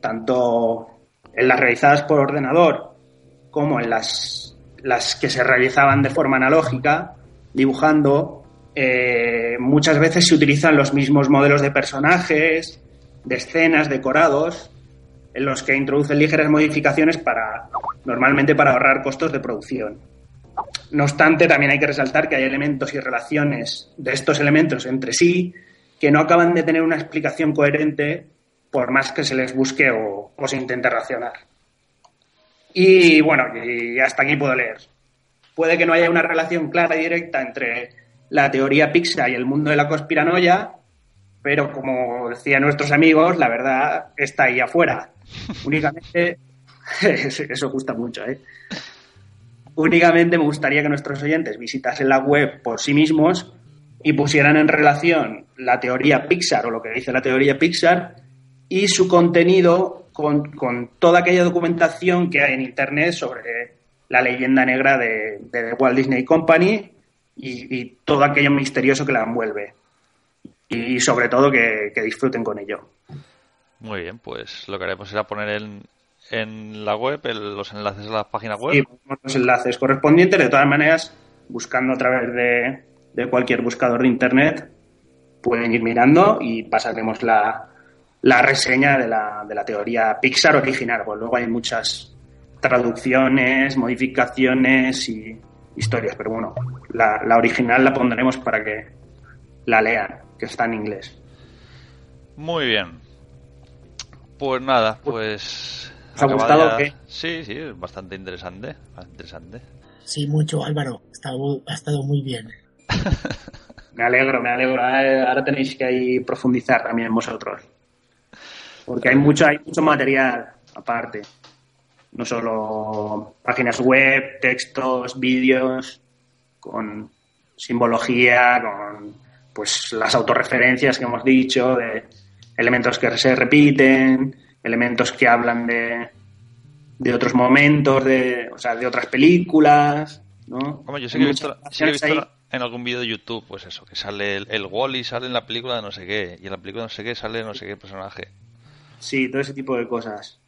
tanto en las realizadas por ordenador como en las, las que se realizaban de forma analógica, dibujando, eh, muchas veces se utilizan los mismos modelos de personajes, de escenas, decorados, en los que introducen ligeras modificaciones para normalmente para ahorrar costos de producción. No obstante, también hay que resaltar que hay elementos y relaciones de estos elementos entre sí que no acaban de tener una explicación coherente por más que se les busque o, se intente racionar. Y bueno, y hasta aquí puedo leer. Puede que no haya una relación clara y directa entre la teoría Pixar y el mundo de la conspiranoia, pero como decían nuestros amigos, la verdad está ahí afuera. (laughs) Únicamente, (laughs) eso gusta mucho, ¿eh? Únicamente me gustaría que nuestros oyentes visitasen la web por sí mismos y pusieran en relación la teoría Pixar o lo que dice la teoría Pixar y su contenido con, con toda aquella documentación que hay en Internet sobre la leyenda negra de, Walt Disney Company y, todo aquello misterioso que la envuelve. Y sobre todo que disfruten con ello. Muy bien, pues lo que haremos será poner en, en la web el- los enlaces a la página web. Ponemos los enlaces correspondientes, de todas maneras, buscando a través de, de cualquier buscador de Internet, pueden ir mirando y pasaremos la, la reseña de la, de la teoría Pixar original. Pues luego hay muchas traducciones, modificaciones y historias, pero bueno, la, la original la pondremos para que la lean, que está en inglés. Muy bien. Pues nada, pues. ¿Os ha gustado ya- o qué? Sí, sí, es bastante interesante. Bastante interesante. Sí, mucho, Álvaro. Ha estado, ha estado muy bien. (laughs) Me alegro, me alegro. Ahora ahora tenéis que ahí profundizar también vosotros. Porque hay mucho, hay mucho material aparte. No solo páginas web, textos, vídeos, con simbología, con pues las autorreferencias que hemos dicho, de elementos que se repiten, elementos que hablan de, de otros momentos, de, o sea, de otras películas, ¿no? Hombre, yo sé que he visto, sí he visto en algún vídeo de YouTube, pues eso, que sale el, el Wally sale en la película de no sé qué, y en la película de no sé qué sale no sé qué personaje. Sí, todo ese tipo de cosas.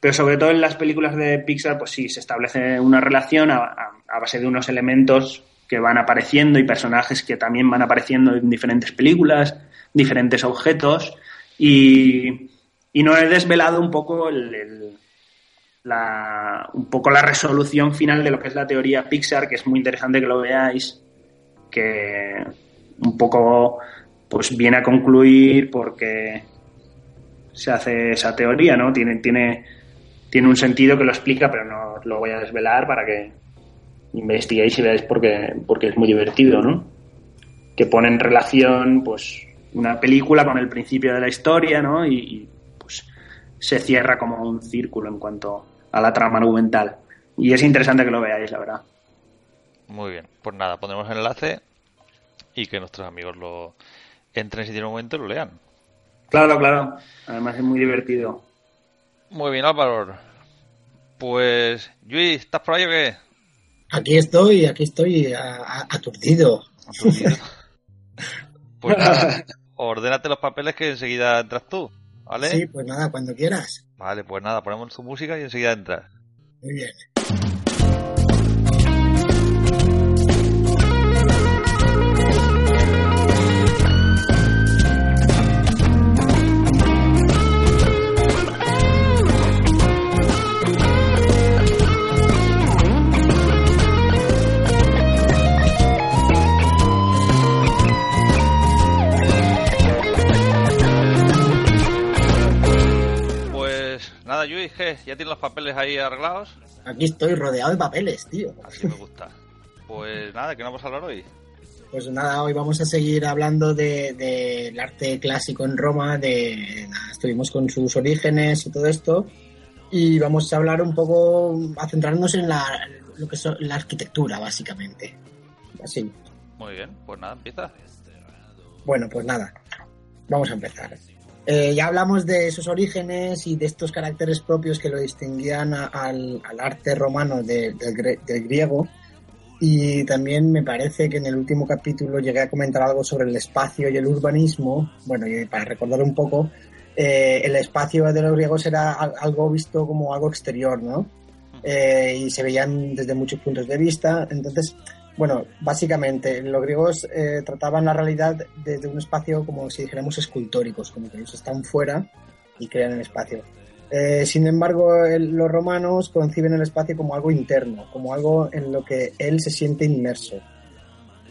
Pero sobre todo en las películas de Pixar, pues sí, se establece una relación a, a- a base de unos elementos que van apareciendo y personajes que también van apareciendo en diferentes películas, diferentes objetos. Y, y no he desvelado un poco el- la, un poco la resolución final de lo que es la teoría Pixar, que es muy interesante que lo veáis, que un poco pues viene a concluir porque se hace esa teoría, ¿no? Tiene, tiene, tiene un sentido que lo explica, pero no lo voy a desvelar para que investiguéis y veáis porque, porque es muy divertido, ¿no? Que pone en relación, pues, una película con el principio de la historia, ¿no? Y, y, pues se cierra como un círculo en cuanto a la trama argumental. Y es interesante que lo veáis, la verdad. Muy bien, pues nada, pondremos el enlace y que nuestros amigos lo entren si tienen un momento y lo lean. Claro, claro. Además es muy divertido. Muy bien, Álvaro. Pues, Luis, ¿estás por ahí o qué? Aquí estoy, aquí estoy a- a- aturdido. Aturdido. (laughs) Pues nada, (laughs) ordénate los papeles que enseguida entras tú, ¿vale? Sí, pues nada, cuando quieras. Vale, pues nada, ponemos tu música y enseguida entras. Muy bien. Nada, Luis, ¿qué? ¿Ya tienes los papeles ahí arreglados? Aquí estoy rodeado de papeles, tío. Así me gusta. Pues nada, ¿qué vamos a hablar hoy? Pues nada, hoy vamos a seguir hablando de- del arte clásico en Roma, de nada, estuvimos con sus orígenes y todo esto, y vamos a hablar un poco, a centrarnos en la, lo que es la arquitectura, básicamente. Así. Muy bien, pues nada, empieza. Bueno, pues nada, vamos a empezar. Eh, ya hablamos de esos orígenes y de estos caracteres propios que lo distinguían a- al, al arte romano de- del, gre- del griego. Y también me parece que en el último capítulo llegué a comentar algo sobre el espacio y el urbanismo. Bueno, y para recordar un poco, eh, el espacio de los griegos era al- algo visto como algo exterior, ¿no? Eh, y se veían desde muchos puntos de vista. Entonces, bueno, básicamente los griegos eh, trataban la realidad desde un espacio como si dijéramos escultóricos, como que ellos están fuera y crean el espacio. Eh, sin embargo, los romanos conciben el espacio como algo interno, como algo en lo que él se siente inmerso.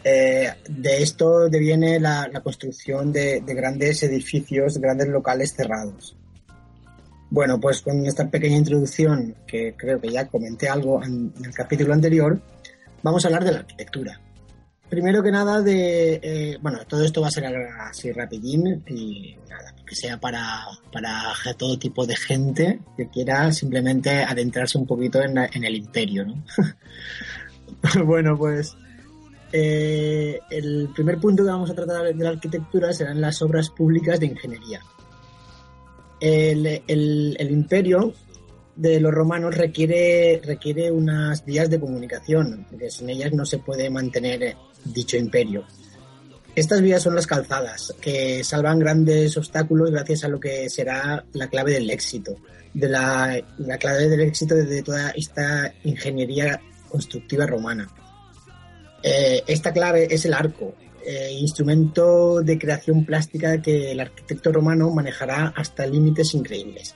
Eh, de esto deviene la, construcción de, de grandes edificios, grandes locales cerrados. Bueno, pues con esta pequeña introducción, que creo que ya comenté algo en el capítulo anterior, vamos a hablar de la arquitectura. Primero que nada, de eh, bueno, todo esto va a ser así rapidín y nada, que sea para, para todo tipo de gente que quiera simplemente adentrarse un poquito en, el imperio, ¿no? (laughs) bueno, pues eh, el primer punto que vamos a tratar de la arquitectura serán las obras públicas de ingeniería. El imperio de los romanos requiere, requiere unas vías de comunicación, porque sin ellas no se puede mantener eh, dicho imperio. Estas vías son las calzadas, que salvan grandes obstáculos gracias a lo que será la clave del éxito, de la, la clave del éxito de toda esta ingeniería constructiva romana. Eh, esta clave es el arco, eh, instrumento de creación plástica que el arquitecto romano manejará hasta límites increíbles.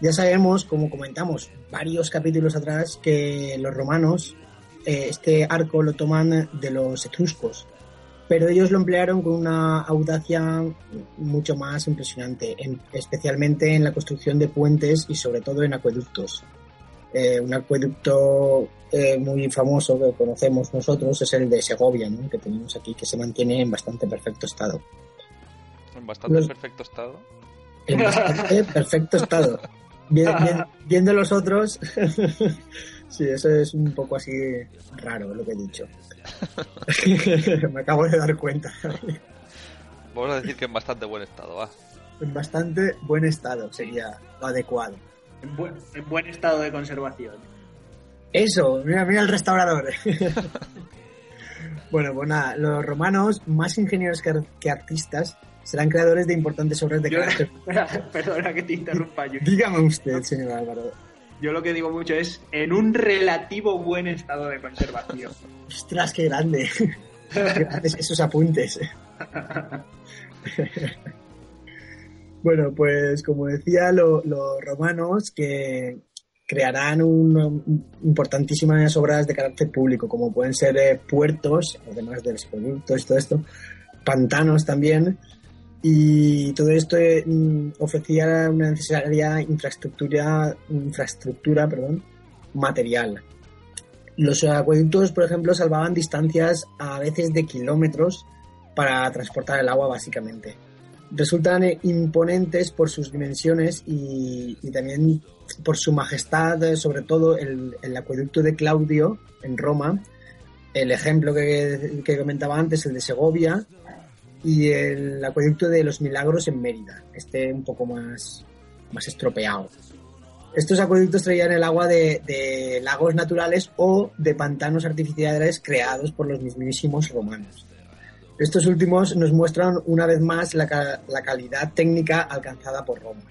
Ya sabemos, como comentamos varios capítulos atrás, que los romanos eh, este arco lo toman de los etruscos. pero ellos lo emplearon con una audacia mucho más impresionante, en- especialmente en la construcción de puentes y sobre todo en acueductos. Eh, un acueducto eh, muy famoso que conocemos nosotros es el de Segovia, ¿no? que tenemos aquí, que se mantiene en bastante perfecto estado. En bastante Los- perfecto estado. En bastante perfecto estado. Bien- (laughs) bien- viendo los otros, (laughs) sí, eso es un poco así raro lo que he dicho. (laughs) Me acabo de dar cuenta. Vamos a decir que en bastante buen estado, va. En bastante buen estado sería lo adecuado. En buen, en buen estado de conservación. Eso, mira, mira el restaurador. bueno, pues nada, los romanos, más ingenieros que, ar- que artistas, serán creadores de importantes obras de Yo- carácter. (laughs) Perdona que te interrumpa, yo. Dígame usted, señor Álvaro. Yo lo que digo mucho es en un relativo buen estado de conservación. Ostras, qué grande. Qué grandes esos apuntes. (laughs) bueno, pues como decía, lo- los romanos que crearán un- importantísimas obras de carácter público, como pueden ser eh, puertos, además de los productos y todo esto, pantanos también, y todo esto mm, ofrecía una necesaria infraestructura, infraestructura perdón, material. Los acueductos, por ejemplo, salvaban distancias a veces de kilómetros para transportar el agua, básicamente. Resultan imponentes por sus dimensiones y, también por su majestad, sobre todo el, el acueducto de Claudio en Roma, el ejemplo que, que comentaba antes, el de Segovia, y el acueducto de los Milagros en Mérida, este un poco más, más estropeado. Estos acueductos traían el agua de, lagos naturales o de pantanos artificiales creados por los mismísimos romanos. Estos últimos nos muestran una vez más la, la calidad técnica alcanzada por Roma.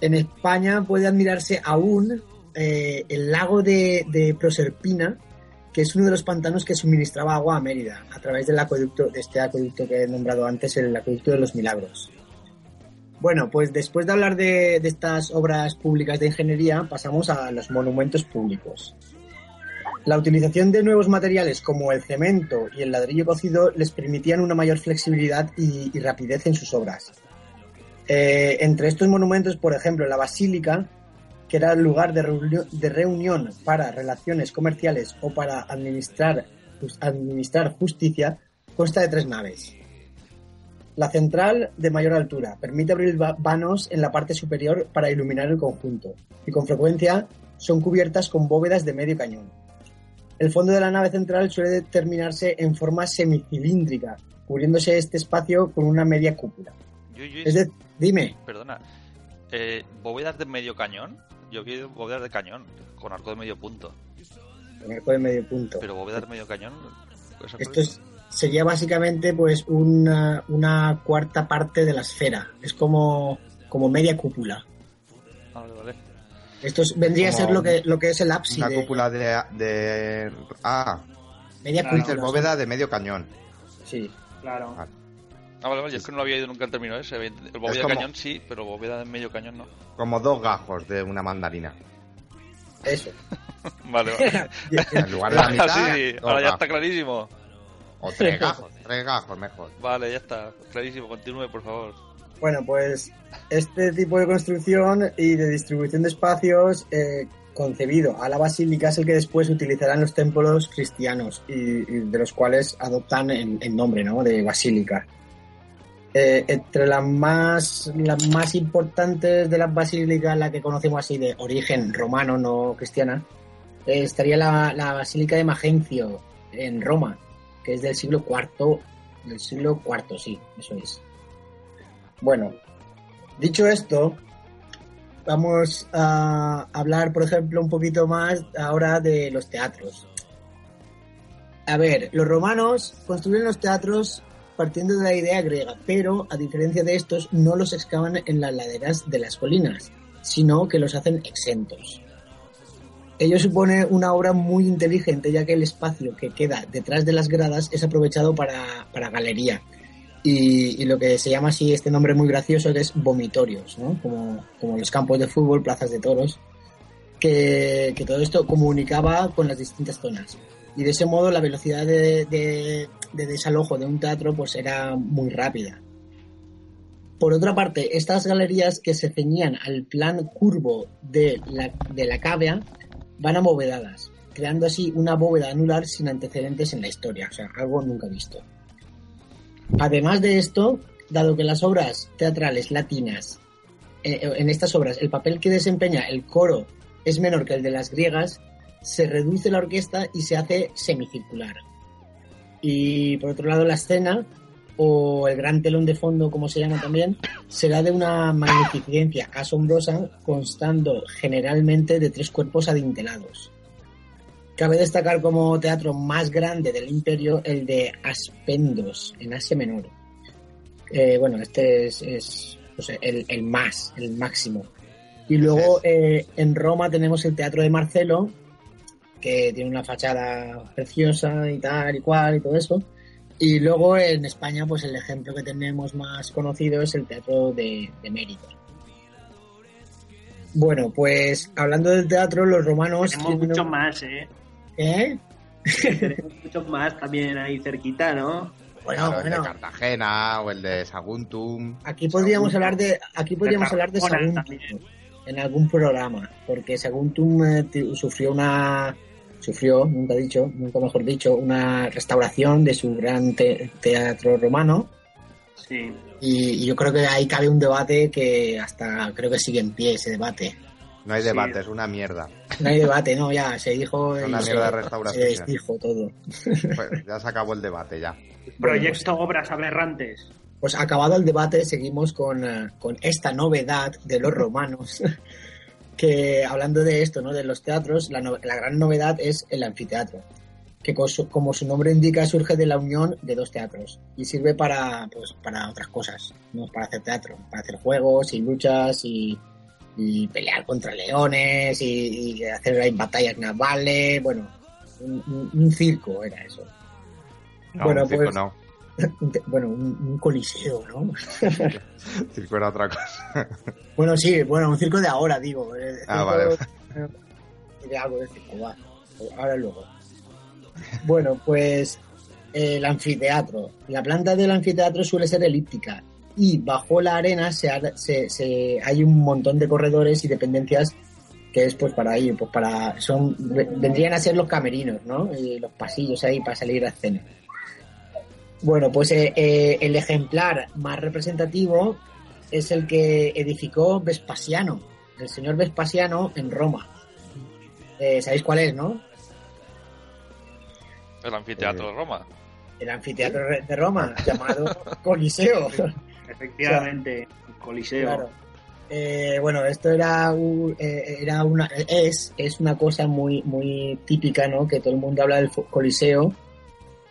En España puede admirarse aún eh, el lago de Proserpina, que es uno de los pantanos que suministraba agua a Mérida a través del acueducto, de este acueducto que he nombrado antes, el acueducto de los Milagros. Bueno, pues después de hablar de, estas obras públicas de ingeniería, pasamos a los monumentos públicos. La utilización de nuevos materiales como el cemento y el ladrillo cocido les permitían una mayor flexibilidad y, y rapidez en sus obras. Eh, entre estos monumentos, por ejemplo, la basílica, que era el lugar de, reunión, de reunión para relaciones comerciales o para administrar, administrar justicia, consta de tres naves. La central, de mayor altura, permite abrir va- vanos en la parte superior para iluminar el conjunto y con frecuencia son cubiertas con bóvedas de medio cañón. El fondo de la nave central suele terminarse en forma semicilíndrica, cubriéndose este espacio con una media cúpula. Yo, yo- Es de- dime, Perdona. Eh, ¿Bóvedas de medio cañón? Yo vi bóvedas de cañón, con arco de medio punto. con arco de medio punto. Pero bóvedas de medio cañón. ¿eso Esto es- sería básicamente pues una, una cuarta parte de la esfera. Es como, como media cúpula. Vale, vale. Esto es- vendría a ser lo que, lo que es el ábside. Una cúpula de, de... Ah, Media Claro. cúpula. bóveda de medio cañón. Sí. Claro. Vale. Ah, vale, vale, yo es que no lo había ido nunca al término ese. El bóveda como- cañón sí, pero bóveda de medio cañón no. Como dos gajos de una mandarina. Eso. (laughs) Vale, vale. (laughs) En lugar de la (laughs) mitad, sí, ahora ya está clarísimo. O tres gajos, tres gajos mejor. Vale, ya está. Clarísimo, continúe, por favor. Bueno, pues este tipo de construcción y de distribución de espacios eh, concebido a la basílica es el que después utilizarán los templos cristianos y, y de los cuales adoptan el, el nombre ¿no? de basílica. Eh, entre las más, las más importantes de las basílicas, la que conocemos así de origen romano, no cristiana, eh, estaría la, la Basílica de Magencio en Roma, que es del siglo IV, del siglo IV, sí, eso es. Bueno, dicho esto, vamos a hablar, por ejemplo, un poquito más ahora de los teatros. A ver, los romanos construyen los teatros partiendo de la idea griega, pero a diferencia de estos, no los excavan en las laderas de las colinas, sino que los hacen exentos. Ello supone una obra muy inteligente, ya que el espacio que queda detrás de las gradas es aprovechado para, para galería, y, lo que se llama así este nombre muy gracioso que es vomitorios, ¿no? como, como los campos de fútbol, plazas de toros, que todo esto comunicaba con las distintas zonas. Y de ese modo la velocidad de, de- de desalojo de un teatro pues era muy rápida. Por otra parte, estas galerías que se ceñían al plan curvo de la, de la cavea van abovedadas, creando así una bóveda anular sin antecedentes en la historia, o sea, algo nunca visto. Además de esto, dado que las obras teatrales latinas, eh, en estas obras, el papel que desempeña el coro es menor que el de las griegas, se reduce la orquesta y se hace semicircular. Y por otro lado, la escena, o el gran telón de fondo, como se llama también, será de una magnificencia asombrosa, constando generalmente de tres cuerpos adintelados. Cabe destacar como teatro más grande del imperio el de Aspendos, en Asia Menor. Eh, bueno, este es, es, pues, el, el más, el máximo. Y luego eh, en Roma tenemos el Teatro de Marcelo, que tiene una fachada preciosa y tal y cual y todo eso. Y luego en España, pues el ejemplo que tenemos más conocido es el Teatro de, de Mérida. Bueno, pues hablando del teatro, los romanos... Tenemos tienen- mucho más, ¿eh? ¿Eh? Tenemos muchos más también ahí cerquita, ¿no? Bueno, Claro, el de bueno, Cartagena o el de Saguntum. aquí podríamos hablar de aquí podríamos hablar de Saguntum también. en algún programa, porque Saguntum eh, sufrió una sufrió, nunca dicho, nunca mejor dicho, una restauración de su gran te- teatro romano Sí. y, y yo creo que ahí cabe un debate que hasta creo que sigue en pie ese debate. No hay Sí. debate, es una mierda. No hay debate, no, ya se dijo Es una se, mierda de se restauración. desdijo todo. Pues ya se acabó el debate ya. (laughs) Proyecto Obras Aberrantes. Pues acabado el debate, seguimos con, eh, con esta novedad de los romanos. (laughs) que hablando de esto, ¿no? De los teatros, la, no- la gran novedad es el anfiteatro. Que su- como su nombre indica, surge de la unión de dos teatros. Y sirve para, pues, para otras cosas. No para hacer teatro, para hacer juegos y luchas y, y pelear contra leones y, y hacer ahí batallas navales. Bueno, un, un- un circo era eso. No, Bueno, un circo pues- no. (laughs) Bueno, un, un coliseo, ¿no? (laughs) Circo era otra cosa. Bueno, sí, bueno, un circo de ahora, digo. eh, Ah, vale. De algo de circo, va. Ahora luego. Bueno, pues el anfiteatro. La planta del anfiteatro suele ser elíptica y bajo la arena se- se- hay un montón de corredores y dependencias que es pues para ir, pues para son vendrían a ser los camerinos, ¿no? Y los pasillos ahí para salir a escena. Bueno, pues eh, eh, el ejemplar más representativo es el que edificó Vespasiano, el señor Vespasiano en Roma. Eh, ¿Sabéis cuál es, no? El anfiteatro Eh, de Roma. El anfiteatro de Roma, llamado (laughs) Coliseo. Efectivamente, Coliseo. Claro. Eh, bueno, esto era, un- eh, era una, es, es una cosa muy, muy típica, ¿no? Que todo el mundo habla del Coliseo.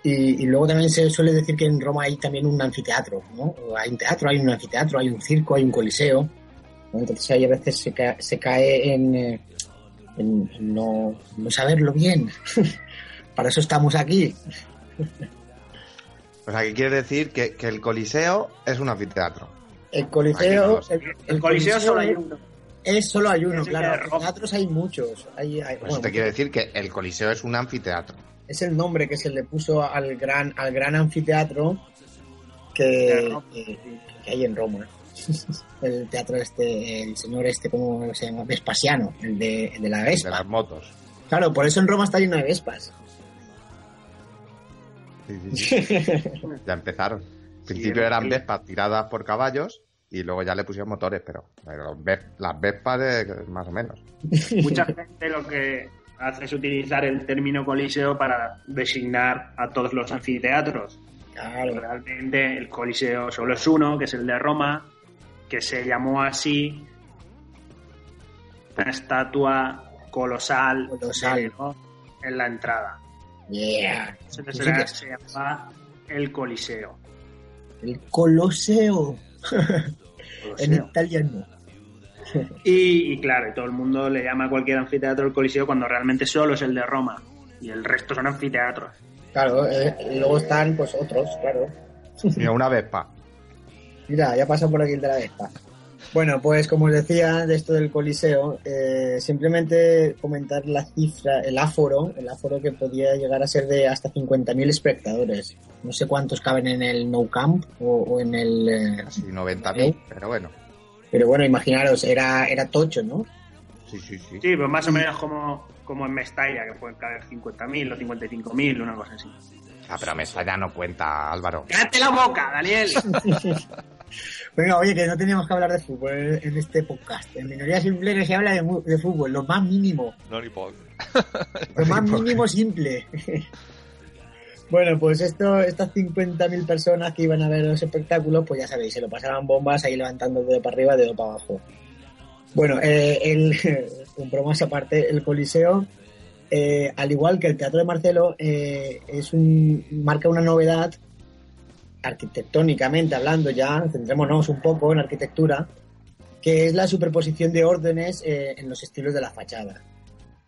Y, y luego también se suele decir que en Roma hay también un anfiteatro, ¿no? Hay un teatro, hay un anfiteatro, hay un circo, hay un coliseo. ¿no? Entonces ahí a veces se, ca- se cae en, eh, en- no, no saberlo bien. (laughs) Para eso estamos aquí. O sea, que quiere decir que, que el Coliseo es un anfiteatro. El coliseo, el, El Coliseo solo hay uno. Es solo hay uno, el claro. Anfiteatros hay muchos. Hay, hay- Pues bueno, te quiere decir que el Coliseo es un anfiteatro. Es el nombre que se le puso al gran, al gran anfiteatro De que, Roma. que- que hay en Roma. (laughs) El teatro este, el señor este, ¿cómo se llama? Vespasiano, el de, el de la De Vespa. las motos. Claro, por eso en Roma está lleno de Vespas. Sí, sí, sí. (laughs) Ya empezaron. Al principio eran Vespas tiradas por caballos y luego ya le pusieron motores, pero, pero las Vespas de- más o menos. Mucha gente lo que hace es utilizar el término Coliseo para designar a todos los anfiteatros. Claro, Realmente el Coliseo solo es uno, que es el de Roma, que se llamó así una estatua colosal, Colosal. en la entrada. yeah. Entonces era- se llama el Coliseo. El Coloseo (laughs) (laughs) en Coliseo. italiano. (laughs) Y, y claro, y todo el mundo le llama a cualquier anfiteatro el Coliseo cuando realmente solo es el de Roma. Y el resto son anfiteatros. Claro, eh, y luego están pues otros, claro. Mira, una Vespa. (laughs) Mira, ya pasa por aquí el de la Vespa. Bueno, pues como os decía de esto del Coliseo, eh, simplemente comentar la cifra, el aforo, el aforo que podía llegar a ser de hasta 50.000 espectadores. No sé cuántos caben en el No Camp o, o en el... eh, Casi 90.000, pero bueno. Pero bueno, imaginaros, era, era tocho, ¿no? Sí, sí, sí. Sí, pues más o menos como, como en Mestalla, que pueden caber 50.000 o 55.000, una cosa así. Ah, pero Mestalla no cuenta, Álvaro. ¡Cállate la boca, Daniel! (laughs) Venga, oye, que no teníamos que hablar de fútbol en este podcast. En Minoría Simple no se habla de, de fútbol, lo más mínimo. No ni poco. Lo (laughs) más mínimo simple. (laughs) bueno, pues esto, estas 50.000 personas que iban a ver los espectáculos, pues ya sabéis, se lo pasaban bombas ahí levantando dedo para arriba, dedo para abajo. Bueno, eh, el, (laughs) un aparte, el Coliseo, eh, al igual que el Teatro de Marcelo, eh, es un, marca una novedad arquitectónicamente hablando ya, centrémonos un poco en arquitectura, que es la superposición de órdenes eh, en los estilos de la fachada.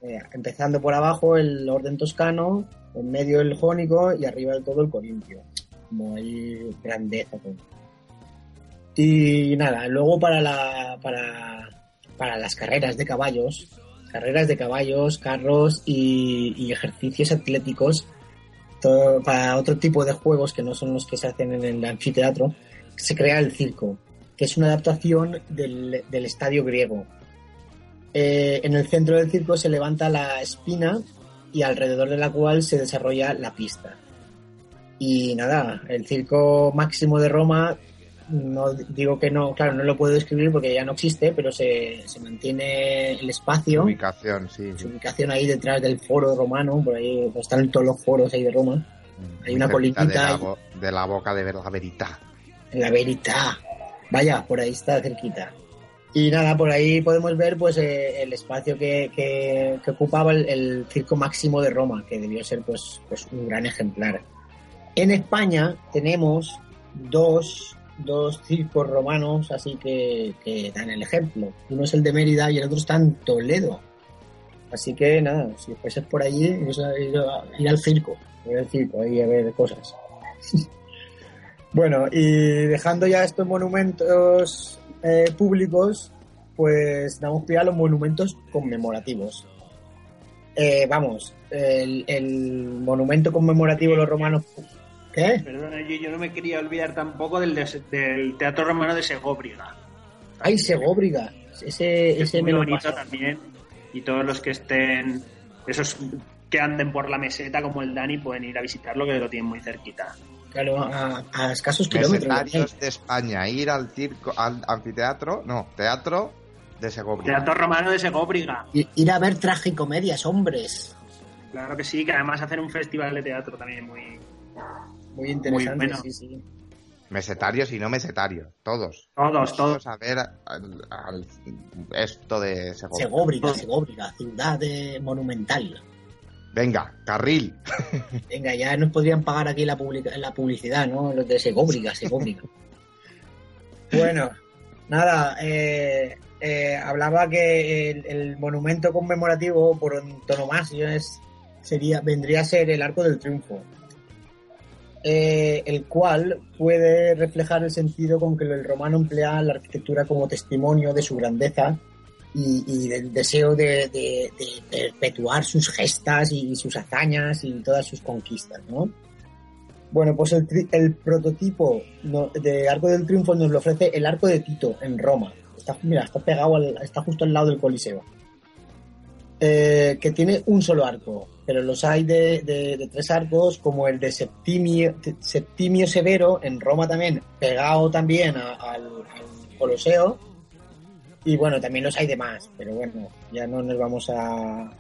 Eh, empezando por abajo el orden toscano, en medio el jónico y arriba del todo el corintio. Como hay grandeza. todo. Y nada, luego para, la, para, para las carreras de caballos, carreras de caballos, carros y, ejercicios atléticos, para otro tipo de juegos que no son los que se hacen en el anfiteatro, se crea el circo, que es una adaptación del, del estadio griego. Eh, en el centro del circo se levanta la espina y alrededor de la cual se desarrolla la pista. Y nada, el circo máximo de Roma, no digo que no, claro, no lo puedo describir porque ya no existe, pero se, se mantiene el espacio, Ubicación, sí. su ubicación ahí detrás del foro romano, por ahí están todos los foros ahí de Roma, hay Muy una colinita De la, bo- de la boca de ver la verita. la verita. Vaya, por ahí está cerquita. Y nada, por ahí podemos ver pues eh, el espacio que, que- que ocupaba el, el circo máximo de Roma, que debió ser pues, pues un gran ejemplar. En España tenemos dos, dos circos romanos, así que, que dan el ejemplo. Uno es el de Mérida y el otro está en Toledo. Así que nada, si fueses por allí, ir, al circo, ir al circo, ahí a ver cosas. (laughs) Bueno, y dejando ya estos monumentos eh, públicos, pues damos pie a los monumentos conmemorativos. Eh, vamos, el, el monumento conmemorativo de los romanos. ¿Qué? Perdona, yo, yo no me quería olvidar tampoco del, de- del Teatro Romano de Segóbriga. ¡Ay, Segóbriga! Ese, ese es me muy bonito también. Y todos los que estén, esos que anden por la meseta como el Dani, pueden ir a visitarlo, que lo tienen muy cerquita. Claro, a, a escasos kilómetros. Mesetarios de España, ir al circo, al anfiteatro, no, teatro de Segovia. Teatro Romano de Segóbriga. I- Ir a ver tragicomedias, hombres. Claro que sí, que además hacen un festival de teatro también muy... Muy interesante, bueno. sí, sí. Mesetarios y no mesetarios, todos. Todos, todos. a ver al- al- esto de Segovia. Segóbriga, Segóbriga, ciudad monumental. Venga, carril. Venga, ya nos podrían pagar aquí la, publica- la publicidad, ¿no? Los de Segóbriga, Segóbriga. bueno, nada, eh, eh, hablaba que el, el monumento conmemorativo por antonomasia es, sería, vendría a ser el Arco del Triunfo, eh, el cual puede reflejar el sentido con que el romano emplea la arquitectura como testimonio de su grandeza y, y del deseo de, perpetuar sus gestas y sus hazañas y todas sus conquistas, ¿no? Bueno, pues el, tri- el prototipo de Arco del Triunfo nos lo ofrece el Arco de Tito en Roma. Está, mira, está pegado, al- está justo al lado del Coliseo. Eh, que tiene un solo arco, pero los hay de, tres arcos, como el de Septimio, Septimio Severo en Roma también, pegado también al, al Coloseo. Y bueno, también los hay de más, pero bueno, ya no nos vamos a,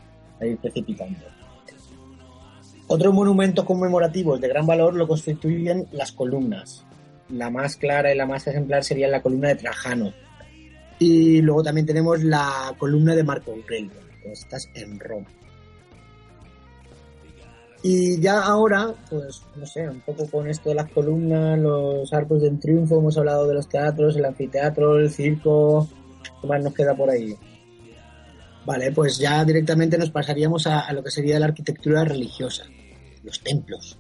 ir precipitando. Otros monumentos conmemorativos de gran valor lo constituyen las columnas. La más clara y la más ejemplar sería la columna de Trajano. Y luego también tenemos la columna de Marco Aurelio, que estás en Roma. Y ya ahora, pues no sé, un poco con esto de las columnas, los arcos del triunfo, hemos hablado de los teatros, el anfiteatro, el circo, ¿qué más nos queda por ahí? Vale, pues ya directamente nos pasaríamos a, lo que sería la arquitectura religiosa, los templos.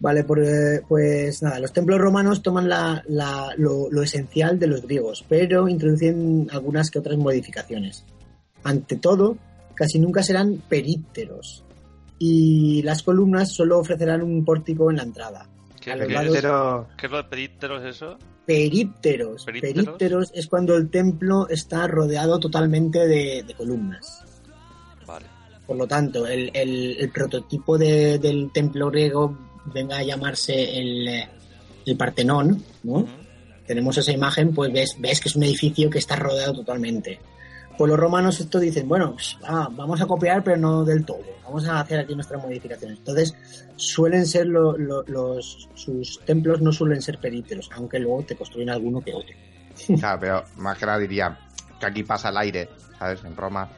Vale, eh, pues nada, los templos romanos toman la- la- lo, lo esencial de los griegos, pero introducen algunas que otras modificaciones. Ante todo, casi nunca serán perípteros y las columnas solo ofrecerán un pórtico en la entrada. ¿Qué, A los qué lados- es, Pero qué es lo de pedípteros eso? Perípteros. ¿Perípteros? Perípteros es cuando el templo está rodeado totalmente de, de columnas. Vale. Por lo tanto, el, el- el prototipo de- del templo griego venga a llamarse el, eh, el Partenón, ¿no? Tenemos esa imagen, pues ves, ves que es un edificio que está rodeado totalmente. Pues los romanos esto dicen, bueno, pues, ah, vamos a copiar, pero no del todo. Vamos a hacer aquí nuestras modificaciones. Entonces, suelen ser lo- lo- los, sus templos no suelen ser perípteros, aunque luego te construyen alguno que otro. Claro, pero más que nada diría que aquí pasa el aire, ¿sabes? En Roma.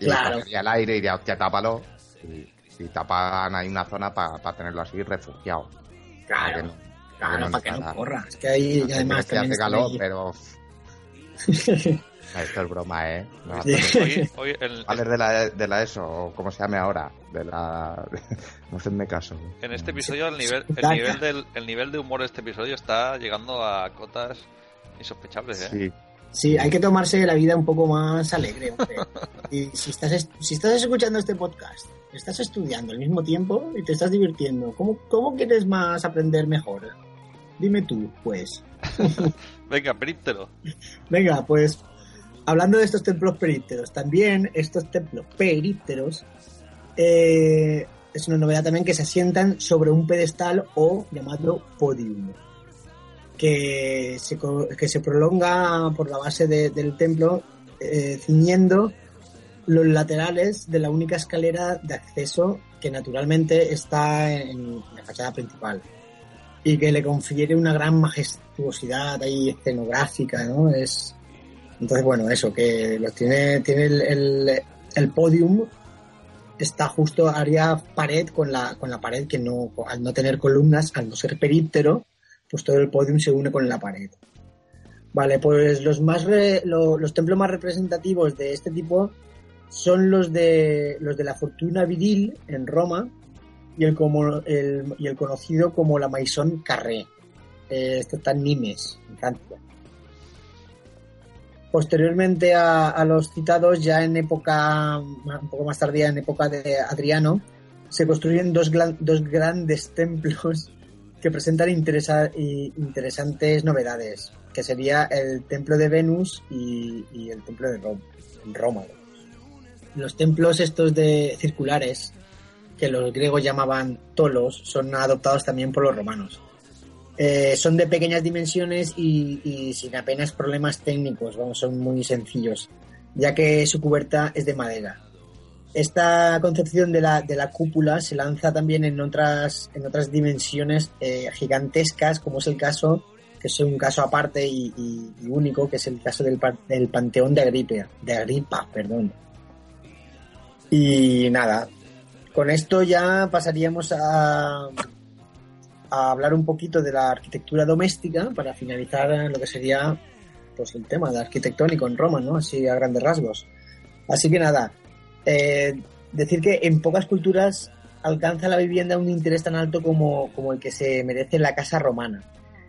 Y Claro. el aire y diría, hostia, tápalo. Y, y tapan ahí una zona para tenerlo así refugiado. Para que no- claro, no para que no corra. Es que ahí, y además, que hace calor, ahí- pero... Esto es broma, ¿eh? No, Sí. Hoy, hoy el- Chavales de la, de la ESO, o como se llame ahora, de la... (laughs) no hacedme caso. en este episodio el nivel, el nivel, del, el nivel de humor de este episodio está llegando a cotas insospechables, ¿eh? Sí. Sí, hay que tomarse la vida un poco más alegre, hombre. (laughs) Y si estás, es- si estás escuchando este podcast, estás estudiando al mismo tiempo y te estás divirtiendo, ¿cómo, cómo quieres más aprender mejor? Dime tú, pues. (laughs) Venga, pedíptero. Venga, pues, hablando de estos templos perípteros, también estos templos perípteros eh, es una novedad también que se asientan sobre un pedestal o llamado podium, que se, que se prolonga por la base de- del templo, eh, ciñendo los laterales de la única escalera de acceso que naturalmente está en la fachada principal y que le confiere una gran majestuosidad ahí escenográfica, ¿no? Es entonces bueno eso que lo tiene tiene el, el, podium está justo haría pared con la con la pared que no al no tener columnas al no ser períptero pues todo el podium se une con la pared vale pues los más los templos más representativos de este tipo son los de los de la fortuna viril en Roma y el como el, y el conocido como la Maison Carré. Eh, este está en Nimes, en Francia. Posteriormente a, los citados, ya en época un poco más tardía, en época de Adriano, se construyen dos, dos grandes (laughs) templos que presentan interesa- interesantes novedades, que sería el templo de Venus y, y el templo de Rom- Roma. Los templos estos de circulares que los griegos llamaban tolos, son adoptados también por los romanos. Eh, son de pequeñas dimensiones y, sin apenas problemas técnicos, vamos, son muy sencillos, ya que su cubierta es de madera. Esta concepción de la, de la cúpula se lanza también en otras, en otras dimensiones eh, gigantescas, como es el caso, que es un caso aparte y, y- único, que es el caso del, del Panteón de Agripa, de Agripa, perdón. Y nada, con esto ya pasaríamos a, hablar un poquito de la arquitectura doméstica para finalizar lo que sería pues el tema de arquitectónico en Roma, ¿no? Así a grandes rasgos. Así que nada, eh, decir que en pocas culturas alcanza la vivienda un interés tan alto como, como el que se merece la casa romana.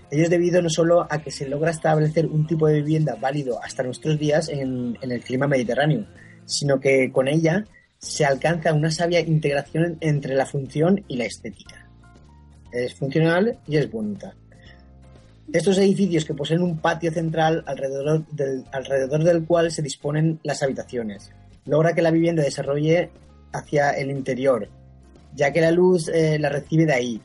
Ello es debido no solo a que se logra establecer un tipo de vivienda válido hasta nuestros días en, en el clima mediterráneo, sino que con ella se alcanza una sabia integración entre la función y la estética. Es funcional y es bonita. Estos edificios que poseen un patio central alrededor del, alrededor del cual se disponen las habitaciones, logra que la vivienda desarrolle hacia el interior, ya que la luz eh, la recibe de ahí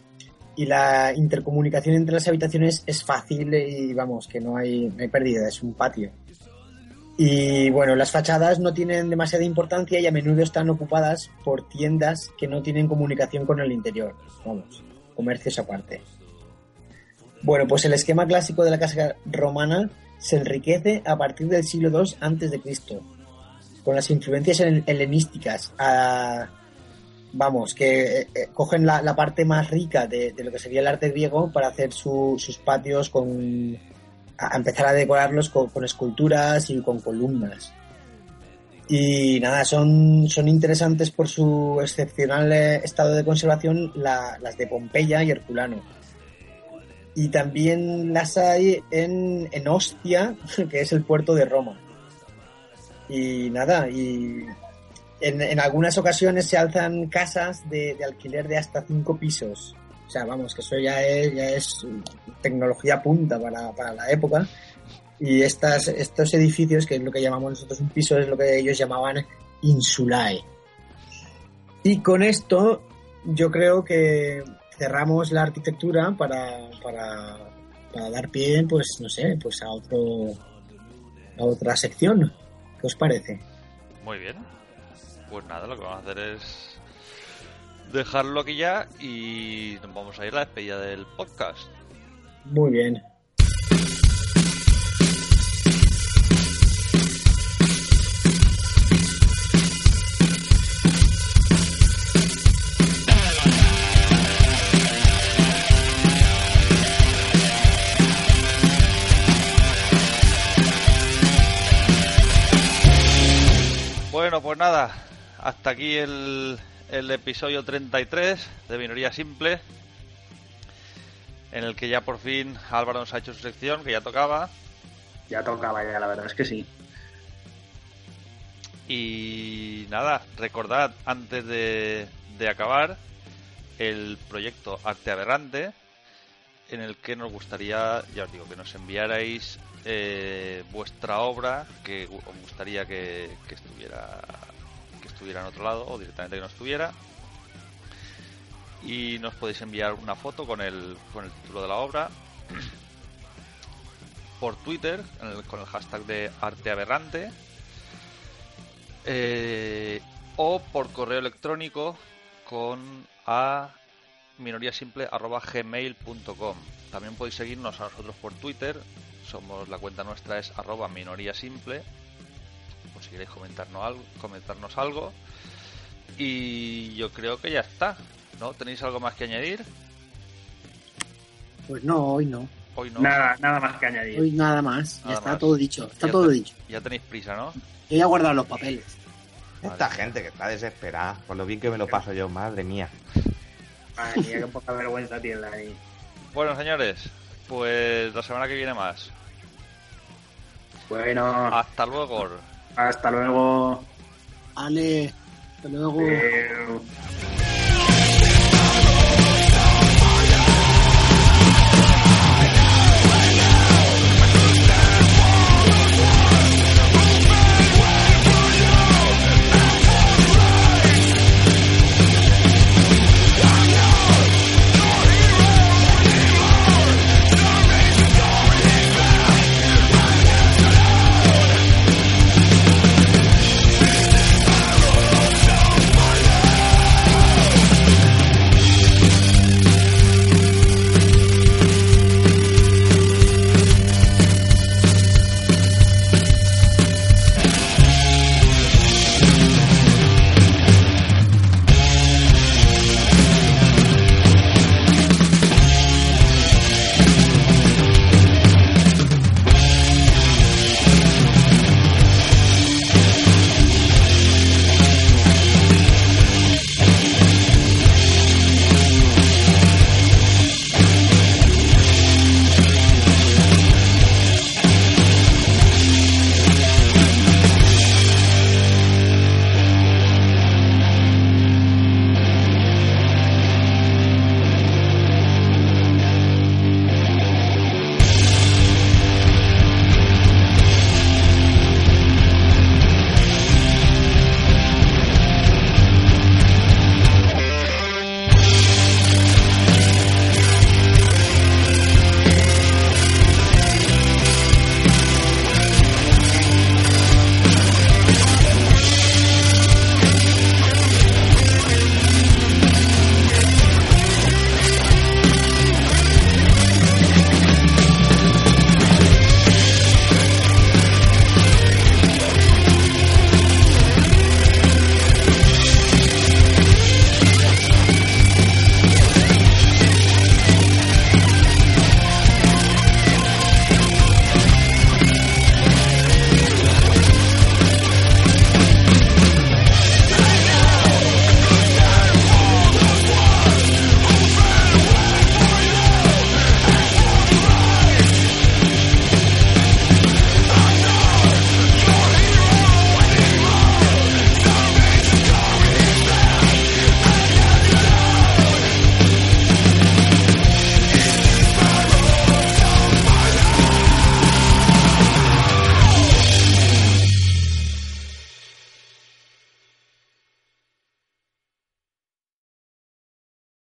y la intercomunicación entre las habitaciones es fácil y vamos, que no hay, no hay pérdida, es un patio. Y bueno, las fachadas no tienen demasiada importancia y a menudo están ocupadas por tiendas que no tienen comunicación con el interior. Vamos, comercios aparte. Bueno, pues el esquema clásico de la casa romana se enriquece a partir del siglo II Cristo, con las influencias hel- helenísticas. a- vamos, que eh, eh, cogen la, la parte más rica de, de lo que sería el arte griego para hacer su- sus patios con a empezar a decorarlos con, esculturas y con columnas. Y nada, son, son interesantes por su excepcional eh, estado de conservación la- las de Pompeya y Herculano. Y también las hay en, en Ostia, (laughs) que es el puerto de Roma. Y nada, y en, en algunas ocasiones se alzan casas de alquiler de hasta cinco pisos. O sea, vamos, que eso ya es, ya es tecnología punta para, para la época. Y estas, estos edificios, que es lo que llamamos nosotros un piso, es lo que ellos llamaban insulae. Y con esto yo creo que cerramos la arquitectura para, para, para dar pie, pues no sé, pues a otro a otra sección. ¿Qué os parece? Muy bien. Pues nada, lo que vamos a hacer es dejarlo aquí ya y nos vamos a ir a la despedida del podcast. Muy bien. Bueno, pues nada, hasta aquí el, el episodio 33 de Minoría Simple, en el que ya por fin Álvaro nos ha hecho su sección, que ya tocaba, Ya tocaba ya, la verdad es que sí. Y nada, recordad antes de, de acabar el proyecto Arte Aberrante, en el que nos gustaría, ya os digo, que nos enviarais eh, vuestra obra que os gustaría que, que estuviera estuviera en otro lado o directamente que no estuviera. Y nos podéis enviar una foto con el, con el título de la obra (clears throat) por Twitter con el hashtag de Arte Aberrante eh, o por correo electrónico con a minoriasimple.gmail.com También podéis seguirnos a nosotros por Twitter. Somos la cuenta nuestra es arroba minoriasimple. Por si queréis comentarnos algo, comentarnos algo. Y yo creo que ya está. ¿No? ¿Tenéis algo más que añadir? Pues no, hoy no. Hoy no. Nada, nada más que añadir. Hoy nada más. Nada ya está más. todo dicho. Está Ya todo dicho. Ya tenéis prisa, ¿no? Yo ya he guardado los papeles. Esta gente que está desesperada, por lo bien que me lo paso yo, madre mía. Madre mía, qué poca vergüenza tiene la ahí. Bueno, señores, pues la semana que viene más. Bueno, Hasta luego. Hasta luego. Ale, hasta luego.